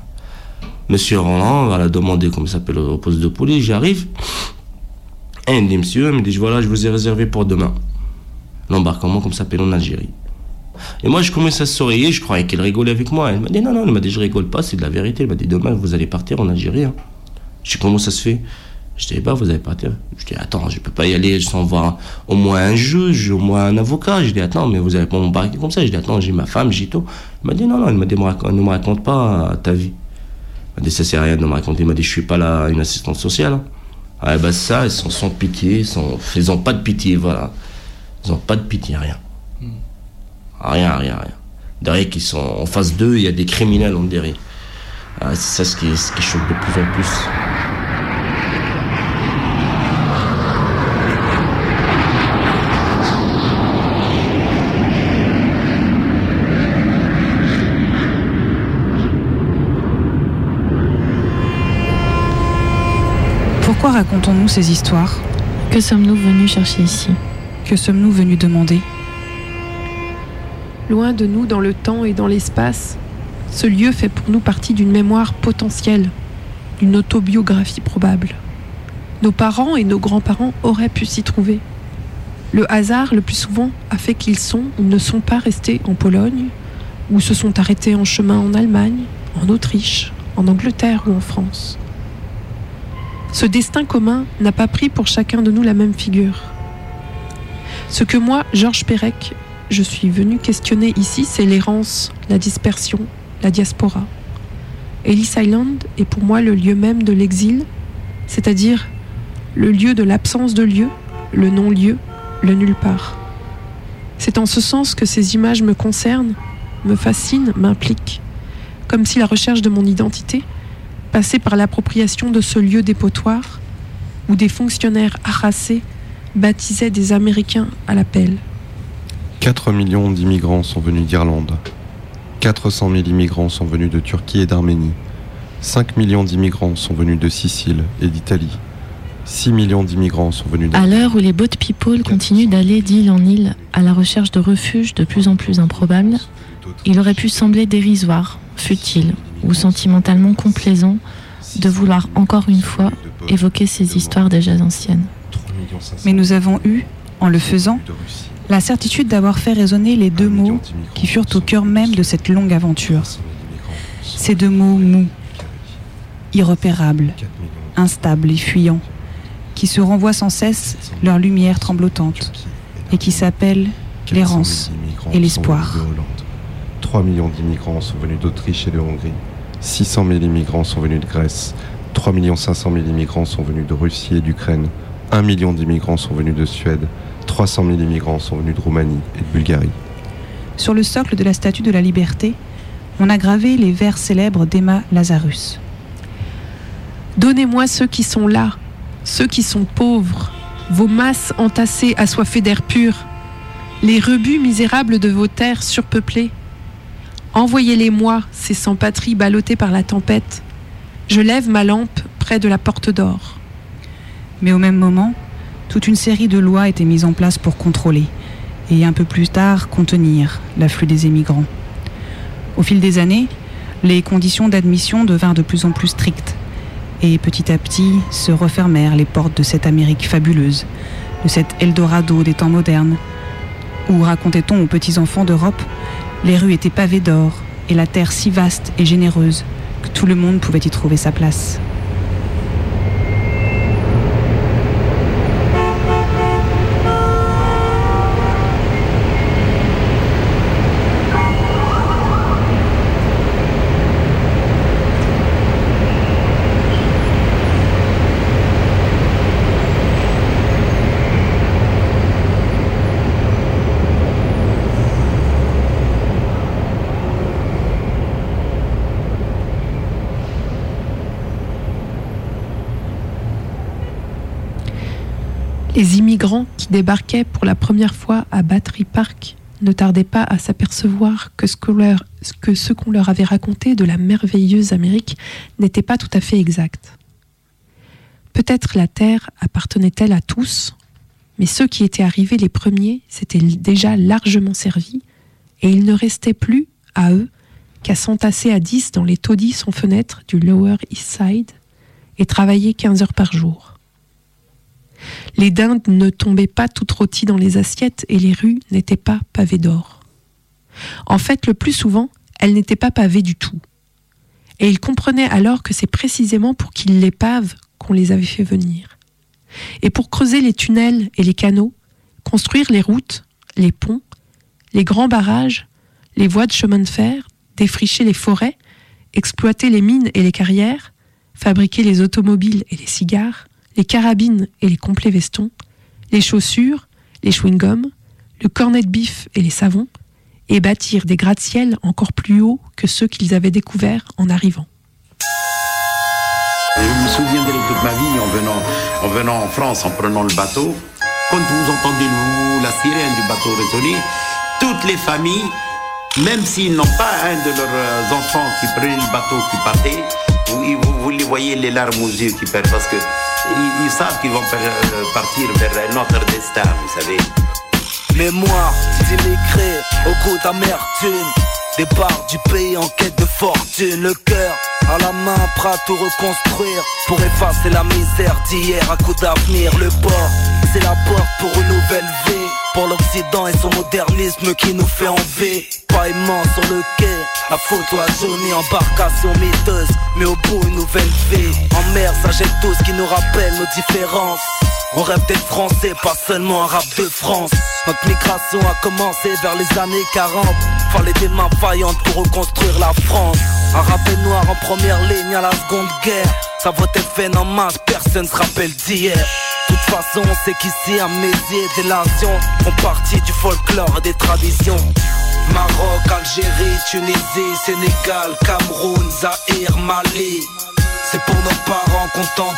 Monsieur Roland voilà, demander comment s'appelle au poste de police. J'arrive. Et il me dit Monsieur, il me dit voilà, je vous ai réservé pour demain. L'embarquement, comme ça s'appelle en Algérie. Et moi, je commence à sourire, je croyais qu'elle rigolait avec moi. Elle m'a dit non, non, elle m'a dit je rigole pas, c'est de la vérité. Elle m'a dit demain, vous allez partir en Algérie. hein. Je dis comment ça se fait? Je dis bah, vous allez partir. Je dis attends, je peux pas y aller sans voir au moins un juge, au moins un avocat. Je dis attends, mais vous allez pas m'embarquer comme ça. Je dis attends, j'ai ma femme, j'ai tout. Elle m'a dit non, non, elle m'a dit ne me raconte pas ta vie. Elle m'a dit ça sert à rien de me raconter. Elle m'a dit je suis pas là une assistante sociale. hein. Ah bah ça, ils sont sans pitié, sont, ils ont pas de pitié, voilà. Ils ont pas de pitié, rien. Rien, rien, rien. Derrière qu'ils sont en face d'eux, il y a des criminels, on dirait. Ah, c'est ça ce qui, ce qui choque de plus en plus. Pourquoi racontons-nous ces histoires? Que sommes-nous venus chercher ici? Que sommes-nous venus demander? Loin de nous dans le temps et dans l'espace, ce lieu fait pour nous partie d'une mémoire potentielle, d'une autobiographie probable. Nos parents et nos grands-parents auraient pu s'y trouver. Le hasard, le plus souvent, a fait qu'ils sont ou ne sont pas restés en Pologne, ou se sont arrêtés en chemin en Allemagne, en Autriche, en Angleterre ou en France. Ce destin commun n'a pas pris pour chacun de nous la même figure. Ce que moi, Georges Perec, je suis venu questionner ici, c'est l'errance, la dispersion, la diaspora. Ellis Island est pour moi le lieu même de l'exil, c'est-à-dire le lieu de l'absence de lieu, le non-lieu, le nulle part. C'est en ce sens que ces images me concernent, me fascinent, m'impliquent, comme si la recherche de mon identité passait par l'appropriation de ce lieu dépotoir où des fonctionnaires harassés baptisaient des Américains à l'appel. 4 millions d'immigrants sont venus d'Irlande. 400 000 immigrants sont venus de Turquie et d'Arménie. 5 millions d'immigrants sont venus de Sicile et d'Italie. 6 millions d'immigrants sont venus À l'heure où les boat people continuent d'aller d'île en île à la recherche de refuges de plus en plus improbables, il aurait pu sembler dérisoire, futile ou sentimentalement complaisant de vouloir encore une fois évoquer ces histoires déjà anciennes. Mais nous avons eu, en le faisant, la certitude d'avoir fait résonner les deux mots qui furent au cœur même de cette longue aventure. Ces deux mots mous, irrepérables, instables et fuyants, qui se renvoient sans cesse leur lumière tremblotante et qui s'appellent l'errance et l'espoir. 3 millions d'immigrants sont venus d'Autriche et de Hongrie. 600 000 immigrants sont venus de Grèce. 3 500 000 immigrants sont venus de Russie et d'Ukraine. 1 million d'immigrants sont venus de Suède. 300 000 immigrants sont venus de Roumanie et de Bulgarie. Sur le socle de la Statue de la Liberté, on a gravé les vers célèbres d'Emma Lazarus. Donnez-moi ceux qui sont là, ceux qui sont pauvres, vos masses entassées assoiffées d'air pur, les rebuts misérables de vos terres surpeuplées. Envoyez-les-moi, ces sans-patries ballottées par la tempête. Je lève ma lampe près de la porte d'or. Mais au même moment, toute une série de lois était mise en place pour contrôler et un peu plus tard contenir l'afflux des émigrants. Au fil des années, les conditions d'admission devinrent de plus en plus strictes et petit à petit se refermèrent les portes de cette Amérique fabuleuse, de cet Eldorado des temps modernes, où, racontait-on aux petits-enfants d'Europe, les rues étaient pavées d'or et la terre si vaste et généreuse que tout le monde pouvait y trouver sa place. Les immigrants qui débarquaient pour la première fois à Battery Park ne tardaient pas à s'apercevoir que ce qu'on leur avait raconté de la merveilleuse Amérique n'était pas tout à fait exact. Peut-être la Terre appartenait-elle à tous, mais ceux qui étaient arrivés les premiers s'étaient déjà largement servis, et il ne restait plus, à eux, qu'à s'entasser à 10 dans les taudis sans fenêtre du Lower East Side et travailler 15 heures par jour. Les dindes ne tombaient pas toutes rôties dans les assiettes et les rues n'étaient pas pavées d'or. En fait, le plus souvent, elles n'étaient pas pavées du tout. Et ils comprenaient alors que c'est précisément pour qu'ils les pavent qu'on les avait fait venir. Et pour creuser les tunnels et les canaux, construire les routes, les ponts, les grands barrages, les voies de chemin de fer, défricher les forêts, exploiter les mines et les carrières, fabriquer les automobiles et les cigares, les carabines et les complets vestons, les chaussures, les chewing-gums, le cornet de bif et les savons, et bâtir des gratte-ciel encore plus hauts que ceux qu'ils avaient découverts en arrivant. Je me souviendrai toute ma vie en venant, en venant en France, en prenant le bateau. Quand vous entendez la sirène du bateau résonner, toutes les familles, même s'ils n'ont pas un de leurs euh, enfants qui prenait le bateau, qui partait, vous, vous- les voyez les larmes aux yeux qui perdent parce que ils, savent qu'ils vont euh, partir vers un autre destin, vous savez. Mémoire d'immigrés au goût d'amertume Départ du pays en quête de fortune. Le cœur à la main prêt à tout reconstruire Pour effacer la misère d'hier. À coup d'avenir Le port c'est la porte pour une nouvelle vie Pour l'Occident et son modernisme qui nous fait envie Paillement sur le quai La photo à Johnny, embarcation miteuse Mais au bout une nouvelle vie En mer ça jette tout ce qui nous rappelle nos différences on rêve d'être français, pas seulement un rap de France. Notre migration a commencé vers les années 40. Fallait des mains vaillantes pour reconstruire la France. Arabe et noir en première ligne à la seconde guerre. Ça votait fait en masse, personne se rappelle d'hier. Façon, on sait qu'ici, Amésie et des nations font partie du folklore et des traditions. Maroc, Algérie, Tunisie, Sénégal, Cameroun, Zaïre, Mali. C'est pour nos parents qu'on tente.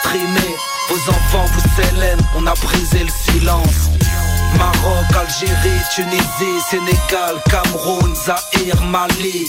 Vos enfants vous s'élènent, on a brisé le silence. Maroc, Algérie, Tunisie, Sénégal, Cameroun, Zaïre, Mali.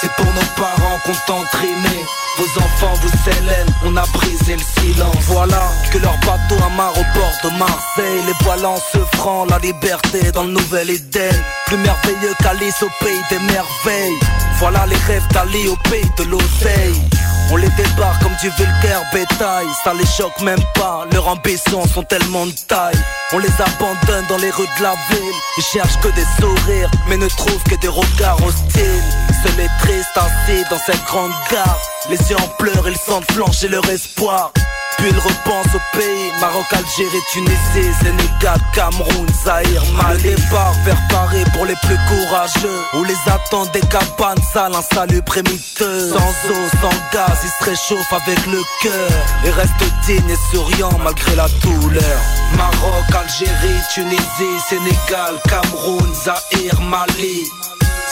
C'est pour nos parents qu'on tente rimé. Vos enfants vous s'élènent, on a brisé le silence. Voilà que leur bateau amarre au port de Marseille. Les voiles en se franc, la liberté dans le nouvel Éden. Plus merveilleux qu'Alice au pays des merveilles. Voilà les rêves d'Ali au pays de l'oseille. On les débarque comme du vulgaire bétail. Ça les choque même pas, leurs ambitions sont tellement de taille. On les abandonne dans les rues de la ville. Ils cherchent que des sourires, mais ne trouvent que des regards hostiles. Seuls et tristes assis dans cette grande gare. Les yeux en pleurs, ils sentent flancher leur espoir puis ils repensent au pays Maroc, Algérie, Tunisie, Sénégal, Cameroun, Zaïre, Mali. Le départ vers Paris pour les plus courageux Où les attendent des cabanes sales, insalubres et miteux Sans eau, sans gaz, ils se réchauffent avec le cœur. Et restent dignes et souriants malgré la douleur. Maroc, Algérie, Tunisie, Sénégal, Cameroun, Zaïre, Mali.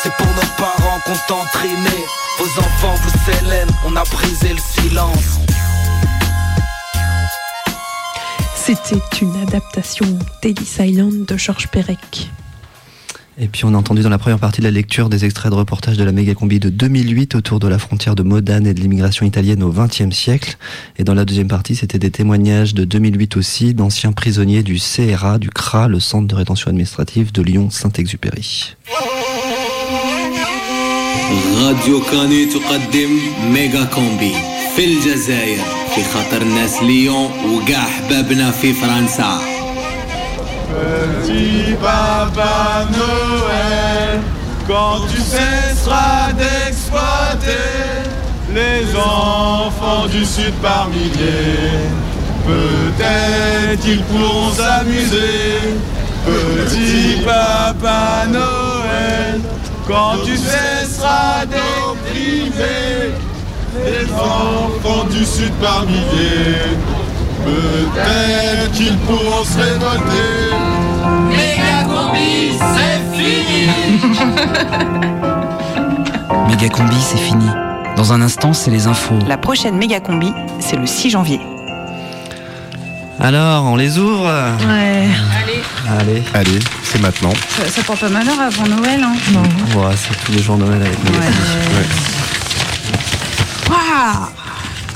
C'est pour nos parents qu'on rimer Vos enfants vous s'élènent, on a brisé le silence C'était une adaptation d'Ellis Island de Georges Perec. Et puis on a entendu dans la première partie de la lecture des extraits de reportages de la méga combi de 2008 autour de la frontière de Modane et de l'immigration italienne au XXe siècle. Et dans la deuxième partie, c'était des témoignages de 2008 aussi d'anciens prisonniers du CRA, du CRA, le centre de rétention administrative de Lyon-Saint-Exupéry. Radio tu في الجزائر في خاطر ناس ليون وقاع حبابنا في فرنسا Petit Papa Noël, quand tu cesseras d'exploiter les enfants du Sud par milliers, peut-être ils pourront s'amuser. Petit Papa Noël, quand tu cesseras d'opprimer les enfants du Sud par milliers, peut-être qu'ils pourront se révolter. Méga combi, c'est fini [LAUGHS] Méga combi, c'est fini. Dans un instant, c'est les infos. La prochaine méga combi, c'est le 6 janvier. Alors, on les ouvre Ouais. Allez. Allez. Allez, c'est maintenant. Ça, ça porte pas malheur avant Noël, hein Non. Ouais, c'est tous les jours Noël avec nous. Waouh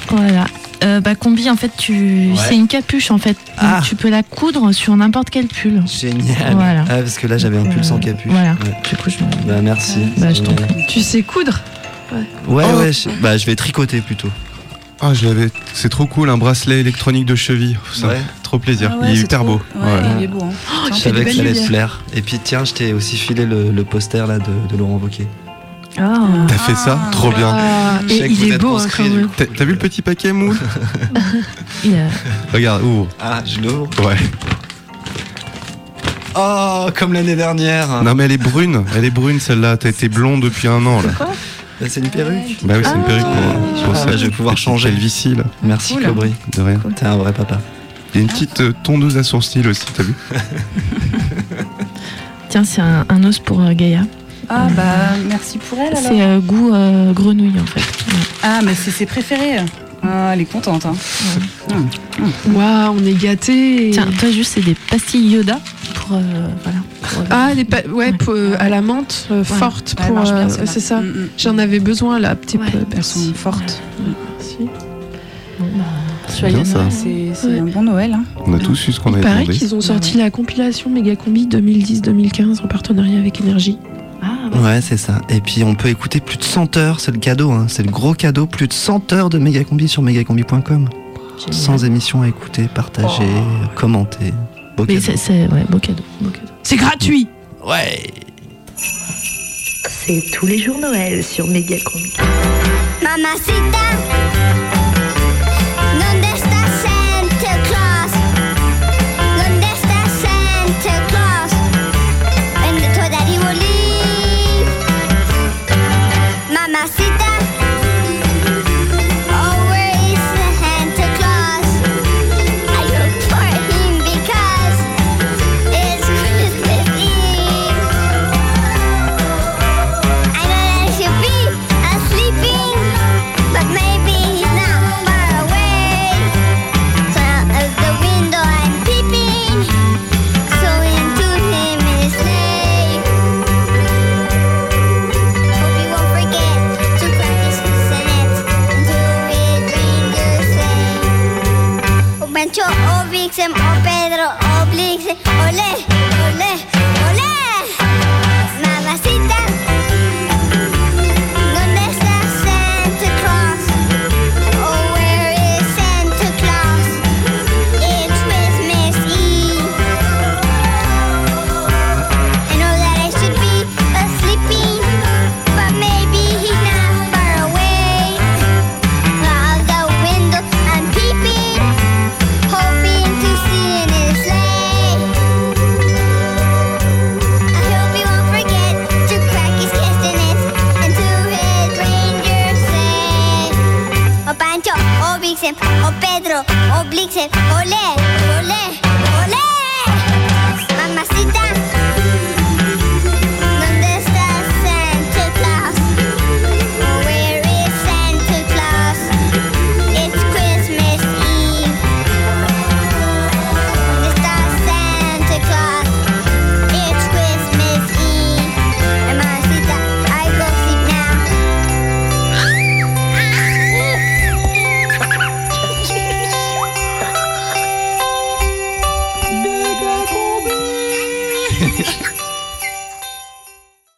Voilà. Euh, bah, combi, en fait, tu... c'est une capuche, en fait. Donc, Ah. tu peux la coudre sur n'importe quel pull. Génial. Voilà. Ah, parce que là, j'avais un pull sans capuche. Voilà. Ouais. Du coup, je... Bah, merci. Bah, je t'en prie. Tu sais coudre Ouais, Oh. ouais. je- Bah, je vais tricoter plutôt. Ah, je l'avais. C'est trop cool, un bracelet électronique de cheville. Ça, Ouais. Trop plaisir. Ah ouais, il est hyper trop- beau. Ouais, Ouais. il est beau. Hein. Je Tiens, savais que ça allait te plaire. Et puis, tiens, je t'ai aussi filé le, le poster là de, de Laurent Wauquiez. Ah. T'as fait ça Trop bien. Ah, et que il vous est beau hein. T'as vu le petit paquet mou [LAUGHS] Il a- Regarde, ouvre. Ah, je l'ouvre. Ouais. Oh, comme l'année dernière. Non mais elle est brune, elle est brune celle-là. T'as été blonde depuis un an là. Bah, c'est une perruque. Bah oui, c'est une perruque pour, pour Ah, ça. je vais pouvoir changer. Calvitie là. Merci, Cool. Cobry. De rien. T'es un vrai papa. Il y a une petite euh, tondeuse à sourcils aussi, t'as vu Tiens, c'est un, un os pour euh, Gaïa. Ah bah merci pour elle alors. C'est euh, goût euh, grenouille, en fait. Ouais. Ah mais c'est ses préférés. Ah, elle est contente. Hein. Waouh, on est gâtés. Tiens, toi, juste, c'est des pastilles Yoda pour. euh, voilà. pour- Ah, des pa- ouais, pour, euh, à la menthe euh, forte pour. c'est ça. Mm. J'en avais besoin là, petit Ouais. peu. Elles Merci. sont fortes. Merci. Bah. C'est c'est Ouais. un bon Noël. Hein. On a tous eu ce qu'on Il avait paraît demandé. qu'ils ont sorti la compilation Méga Combi 2010-2015 en partenariat avec Énergie. Ah, ouais. Ouais, c'est ça. Et puis, on peut écouter plus de 100 heures. C'est le cadeau, hein. C'est le gros cadeau. Plus de 100 heures de Megacombi sur megacombi.com. Sans émission à écouter, partager, commenter. Beau Mais cadeau. c'est, c'est- ouais, beau cadeau. Beau cadeau. C'est gratuit Ouais. C'est tous les jours Noël sur Megacombi. Mamacita, Mamacita, oh